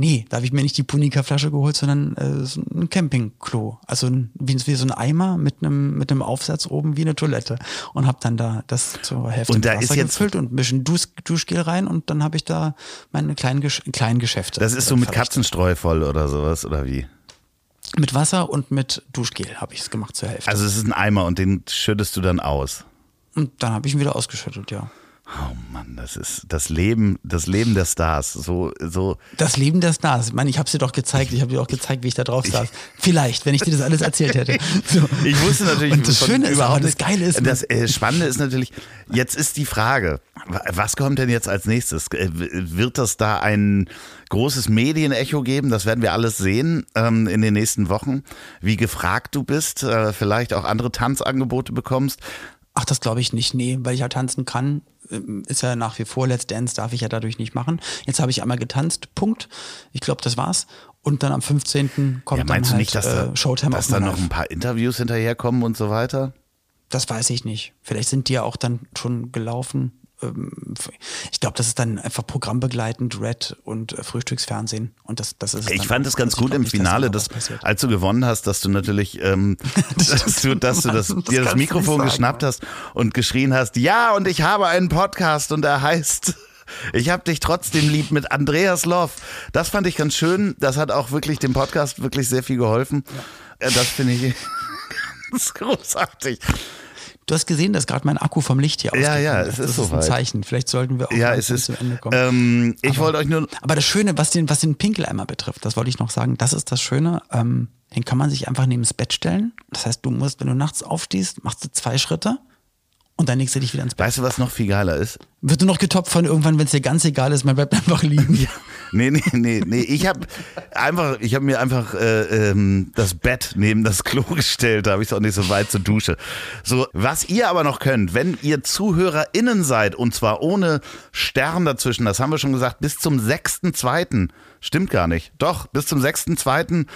Nee, da habe ich mir nicht die Punika-Flasche geholt, sondern äh, so ein Campingklo. Also ein, wie, wie so ein Eimer mit einem mit einem Aufsatz oben wie eine Toilette. Und habe dann da das zur Hälfte Und mit da Wasser ist jetzt- gefüllt und ein bisschen Dusch, Duschgel rein und dann habe ich da meine kleinen, Gesch kleinen Geschäfte. Das ist so mit verrichtet. Katzenstreu voll oder sowas, oder wie? Mit Wasser und mit Duschgel habe ich es gemacht zur Hälfte. Also es ist ein Eimer und den schüttest du dann aus. und dann habe ich ihn wieder ausgeschüttet, ja. Oh Mann, das ist das Leben, das Leben der Stars. So, so. Das Leben der Stars. Ich meine, ich habe dir doch gezeigt, ich habe dir auch gezeigt, wie ich da drauf saß. Vielleicht, wenn ich dir das alles erzählt hätte. So. Ich wusste natürlich Und das Schöne ist überhaupt das Geile ist, Das äh, Spannende ist natürlich, jetzt ist die Frage, wa- was kommt denn jetzt als nächstes? Äh, Wird das da ein großes Medienecho geben? Das werden wir alles sehen ähm, in den nächsten Wochen. Wie gefragt du bist, äh, vielleicht auch andere Tanzangebote bekommst. Ach, das glaube ich nicht. Nee, weil ich ja tanzen kann. Ähm, Ist ja nach wie vor Let's Dance, darf ich ja dadurch nicht machen. Jetzt habe ich einmal getanzt, Punkt. Ich glaube, das war's. Und dann am 15. kommt Ja, meinst dann du halt nicht, dass da, äh, Showtime dass da noch ein paar Interviews hinterherkommen und so weiter? Das weiß ich nicht. Vielleicht sind die ja auch dann schon gelaufen. Ähm, Ich glaube, das ist dann einfach programmbegleitend Red und äh, Frühstücksfernsehen. Und das, das ist Ich fand es ganz Also gut im dass Finale, da dass, passiert. als du gewonnen hast, dass du natürlich, ähm, <laughs> Das <laughs> dass du, dass du das, Das dir das Mikrofon geschnappt hast und geschrien hast, ja, und ich habe einen Podcast und er heißt <laughs> Ich hab dich trotzdem lieb mit Andreas Loff. Das fand ich ganz schön. Das hat auch wirklich dem Podcast wirklich sehr viel geholfen. Äh, Das finde ich ganz großartig. Du hast gesehen, dass gerade mein Akku vom Licht hier Ja, ausgegangen ja, ist. es ist Das ist ein soweit. Zeichen. Vielleicht sollten wir auch Ja, es ist. zum Ende kommen. Ähm, ich wollte euch nur. Aber das Schöne, was den, was den Pinkeleimer betrifft, das wollte ich noch sagen, das ist das Schöne, ähm, den kann man sich einfach neben das Bett stellen. Das heißt, du musst, wenn du nachts aufstehst, machst du zwei Schritte Und dann legst du dich wieder ins Bett. Weißt du, was noch viel geiler ist? Wird nur noch getoppt von irgendwann, wenn es dir ganz egal ist, man bleibt einfach liegen. <laughs> Ja. Nee, nee, nee, nee. Ich habe einfach, ich habe mir einfach äh, ähm, das Bett neben das Klo gestellt, da habe ich es auch nicht so weit zur Dusche. So, was ihr aber noch könnt, wenn ihr ZuhörerInnen seid, und zwar ohne Stern dazwischen, das haben wir schon gesagt, bis zum 6.2. Stimmt gar nicht. Doch, bis zum 6.2.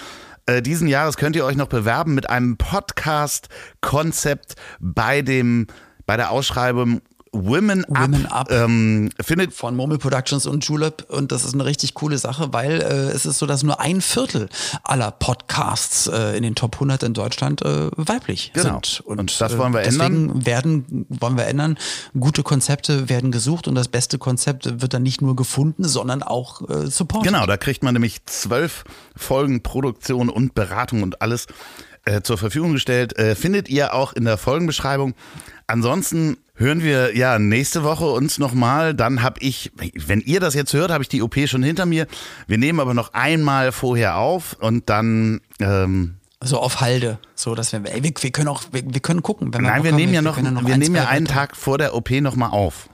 Äh, diesen Jahres könnt ihr euch noch bewerben mit einem Podcast-Konzept bei dem, bei der Ausschreibung Women, Women Up, Up. Ähm, findet von Murmel Productions und Julep und das ist eine richtig coole Sache, weil äh, es ist so, dass nur ein Viertel aller Podcasts äh, in den Top 100 in Deutschland äh, weiblich genau. sind. Und, und das wollen wir deswegen ändern. werden wollen wir ändern. Gute Konzepte werden gesucht und das beste Konzept wird dann nicht nur gefunden, sondern auch äh, supported. Genau, da kriegt man nämlich zwölf Folgen Produktion und Beratung und alles äh, zur Verfügung gestellt. Äh, findet ihr auch in der Folgenbeschreibung. Ansonsten hören wir ja nächste Woche uns nochmal. Dann habe ich, wenn ihr das jetzt hört, habe ich die OP schon hinter mir. Wir nehmen aber noch einmal vorher auf und dann. Ähm, so auf Halde, so dass wir, ey, wir, wir können auch, wir, wir können gucken. Wenn wir Nein, wir nehmen ja noch, wir, ja wir nehmen ja einen weiter. Tag vor der OP nochmal auf.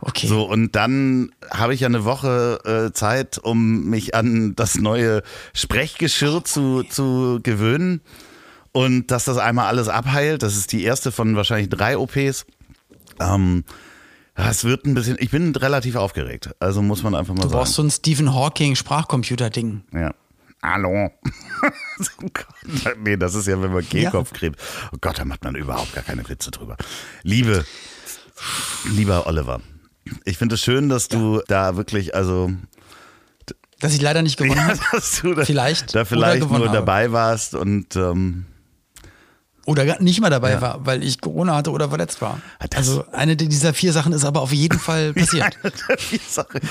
Okay. So, und dann habe ich ja eine Woche äh, Zeit, um mich an das neue Sprechgeschirr zu, zu gewöhnen. Und dass das einmal alles abheilt. Das ist die erste von wahrscheinlich drei OPs. Ähm, ja, es wird ein bisschen, ich bin relativ aufgeregt. Also muss man einfach mal Du sagen. brauchst so ein Stephen Hawking Sprachcomputer-Ding. Ja. Hallo. <laughs> Nee, das ist ja, wenn man Kehlkopfkrebs. Oh Gott, da macht man überhaupt gar keine Witze drüber. Liebe, lieber Oliver, ich finde es schön, dass du da wirklich, also Dass ich leider nicht gewonnen <laughs> ja, habe. du Vielleicht da vielleicht nur habe. dabei warst und ähm, Oder nicht mal dabei Ja. war, weil ich Corona hatte oder verletzt war. Das- also eine dieser vier Sachen ist aber auf jeden Fall <laughs> passiert.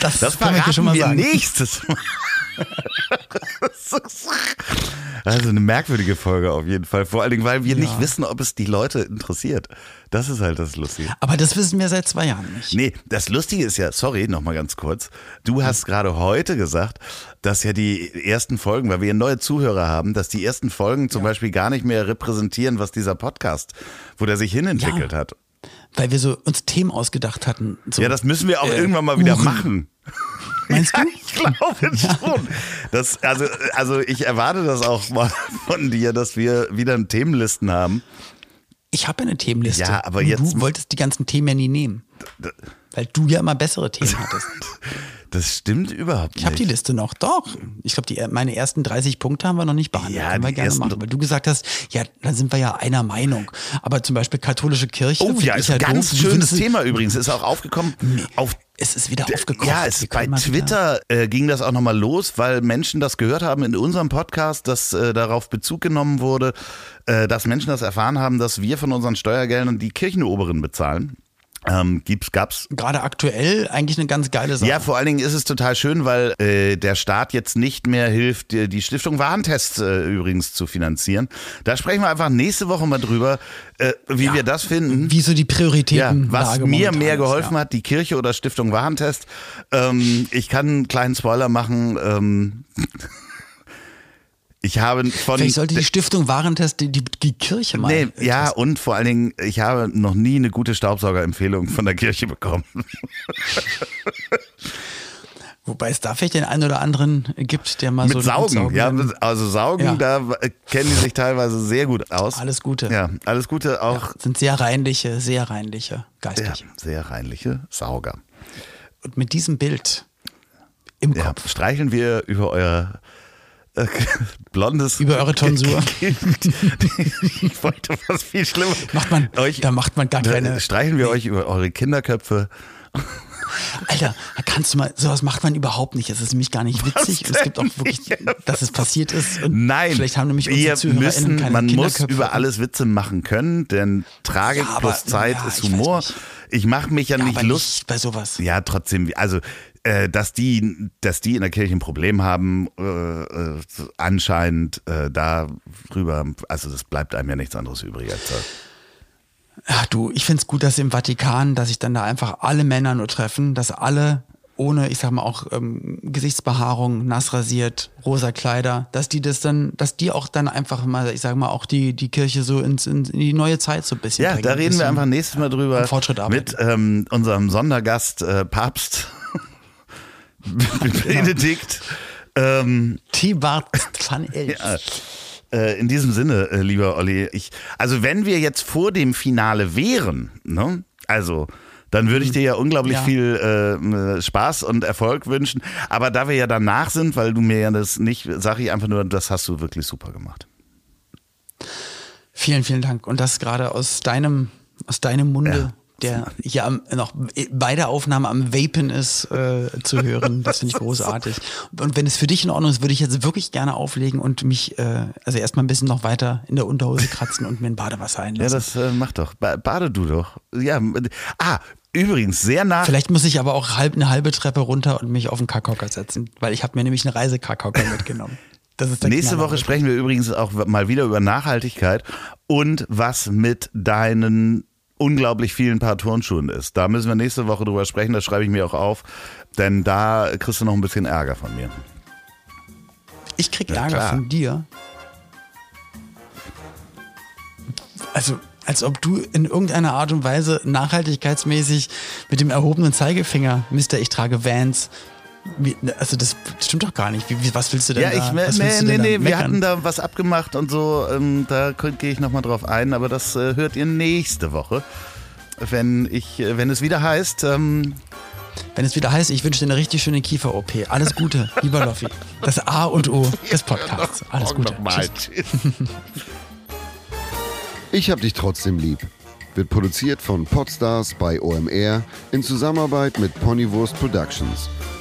Das das, verraten hier schon mal sagen. nächstes Mal. <laughs> Also eine merkwürdige Folge auf jeden Fall. Vor allen Dingen, weil wir Ja. nicht wissen, ob es die Leute interessiert. Das ist halt das Lustige. Aber das wissen wir seit zwei Jahren nicht. Nee, das Lustige ist ja, sorry, nochmal ganz kurz. Du hast gerade heute gesagt, dass ja die ersten Folgen, weil wir neue Zuhörer haben, dass die ersten Folgen zum Beispiel gar nicht mehr repräsentieren, was dieser Podcast, wo der sich hinentwickelt Ja. hat. Weil wir so uns Themen ausgedacht hatten. So, Ja, das müssen wir auch äh, irgendwann mal wieder Uhren. machen. <laughs> Meinst ja, du? ich glaube schon. Das, also, also ich erwarte das auch mal von dir, dass wir wieder Themenlisten haben. Ich habe eine Themenliste. Ja, aber jetzt- Du wolltest die ganzen Themen ja nie nehmen. Weil du ja immer bessere Themen hattest. <laughs> Das stimmt überhaupt nicht. Ich habe die Liste noch, doch. Ich glaube, die meine ersten 30 Punkte haben wir noch nicht behandelt. Ja, Können wir gerne machen. Weil du gesagt hast, ja, dann sind wir ja einer Meinung. Aber zum Beispiel katholische Kirche. Oh ja, ist ein doof. ganz Du schönes Thema übrigens. Ist auch aufgekommen. Auf Es ist wieder aufgekommen. Ja, es, bei Twitter äh, ging das auch nochmal los, weil Menschen das gehört haben in unserem Podcast, dass äh, darauf Bezug genommen wurde, äh, dass Menschen das erfahren haben, dass wir von unseren Steuergeldern die Kirchenoberen bezahlen. Ähm, gibt's, gab's. Gerade aktuell eigentlich eine ganz geile Sache. Ja, vor allen Dingen ist es total schön, weil äh, der Staat jetzt nicht mehr hilft, die, die Stiftung Warentest äh, übrigens zu finanzieren. Da sprechen wir einfach nächste Woche mal drüber, äh, wie wir das finden. Wie so die Ja, Prioritäten. was mir mehr ist, geholfen ja. hat, die Kirche oder Stiftung Warentest. Ähm, ich kann einen kleinen Spoiler machen. Ähm, <laughs> ich habe von Vielleicht sollte die Stiftung Warentest die, die, die Kirche mal. nee, ja und vor allen Dingen, ich habe noch nie eine gute Staubsaugerempfehlung von der Kirche bekommen. <laughs> Wobei es da vielleicht den einen oder anderen gibt, der mal Mit so. Saugen, ja, Saugen- also Saugen, Ja. da kennen die sich teilweise sehr gut aus. Alles Gute. Ja, alles Gute auch. Sind sehr reinliche, sehr reinliche, Ja, geistig. sehr reinliche Sauger. Und mit diesem Bild im Ja, Kopf. streicheln wir über euer äh, <laughs> blondes. Über eure Tonsur. <laughs> ich wollte was viel schlimmer. Macht man, euch, da macht man gar keine. Streicheln wir euch über eure Kinderköpfe. Alter, da kannst du mal, sowas macht man überhaupt nicht. Es ist nämlich gar nicht witzig. Es gibt auch wirklich, dass es passiert ist. Nein, Vielleicht haben nämlich unsere wir ZuhörerInnen müssen, keine man muss über alles Witze machen können, denn Tragik Ja, aber- plus Zeit ja, ist ich Humor. nicht. Ich mache mich ja, ja, nicht lustig. bei sowas. Ja, trotzdem, also äh, dass die, dass die in der Kirche ein Problem haben, äh, äh, anscheinend äh, darüber, also das bleibt einem ja nichts anderes übrig als das. Ja, du, ich find's gut, dass im Vatikan, dass sich dann da einfach alle Männer nur treffen, dass alle ohne, ich sag mal auch ähm, Gesichtsbehaarung, nass rasiert, rosa Kleider, dass die das dann, dass die auch dann einfach mal, ich sag mal, auch die, die Kirche so ins, in, in die neue Zeit so ein bisschen. Ja, bringen, da reden wir einfach nächstes Mal drüber Fortschritt mit arbeiten. ähm, unserem Sondergast äh, Papst <laughs> Benedikt. Ähm, T-Bart van Elf. <laughs> ja, äh, in diesem Sinne, äh, lieber Olli, ich, also wenn wir jetzt vor dem Finale wären, ne, also dann würde ich dir ja unglaublich Ja. viel äh, Spaß und Erfolg wünschen. Aber da wir ja danach sind, weil du mir ja das nicht, sage ich einfach nur, das hast du wirklich super gemacht. Vielen, vielen Dank. Und das gerade aus deinem, aus deinem Munde, Ja. Der hier noch bei der Aufnahme am Vapen ist, äh, zu hören. Das finde ich <laughs> großartig. Und wenn es für dich in Ordnung ist, würde ich jetzt wirklich gerne auflegen und mich, äh, also erstmal ein bisschen noch weiter in der Unterhose kratzen und mir ein Badewasser Ja, einlassen. das äh, mach doch. Ba bade du doch. Ja, ah, übrigens, sehr nah. Vielleicht muss ich aber auch halb eine halbe Treppe runter und mich auf den Kackhocker setzen, weil ich habe mir nämlich einen Reisekackhocker <laughs> mitgenommen. Das ist der Nächste. Woche sprechen wir übrigens auch mal wieder über Nachhaltigkeit und was mit deinen unglaublich vielen Paar Turnschuhen ist. Da müssen wir nächste Woche drüber sprechen, das schreibe ich mir auch auf, denn da kriegst du noch ein bisschen Ärger von mir. Ich krieg Ja, Ärger klar. von dir. Also, als ob du in irgendeiner Art und Weise nachhaltigkeitsmäßig mit dem erhobenen Zeigefinger, Mister, ich trage Vans. Wie, also das stimmt doch gar nicht. Wie, wie, was willst du denn Ja, da? ich, was nee, nee, denn nee, da wir hatten da was abgemacht und so, ähm, da gehe ich nochmal drauf ein, aber das äh, hört ihr nächste Woche. Wenn ich, äh, wenn es wieder heißt, ähm, Wenn es wieder heißt, ich wünsche dir eine richtig schöne Kiefer-OP. Alles Gute, lieber Loffi. Das A und O des Podcasts. Alles Gute. Nochmal. Tschüss. Tschüss. <laughs> Ich hab dich trotzdem lieb. Wird produziert von Podstars bei OMR in Zusammenarbeit mit Ponywurst Productions.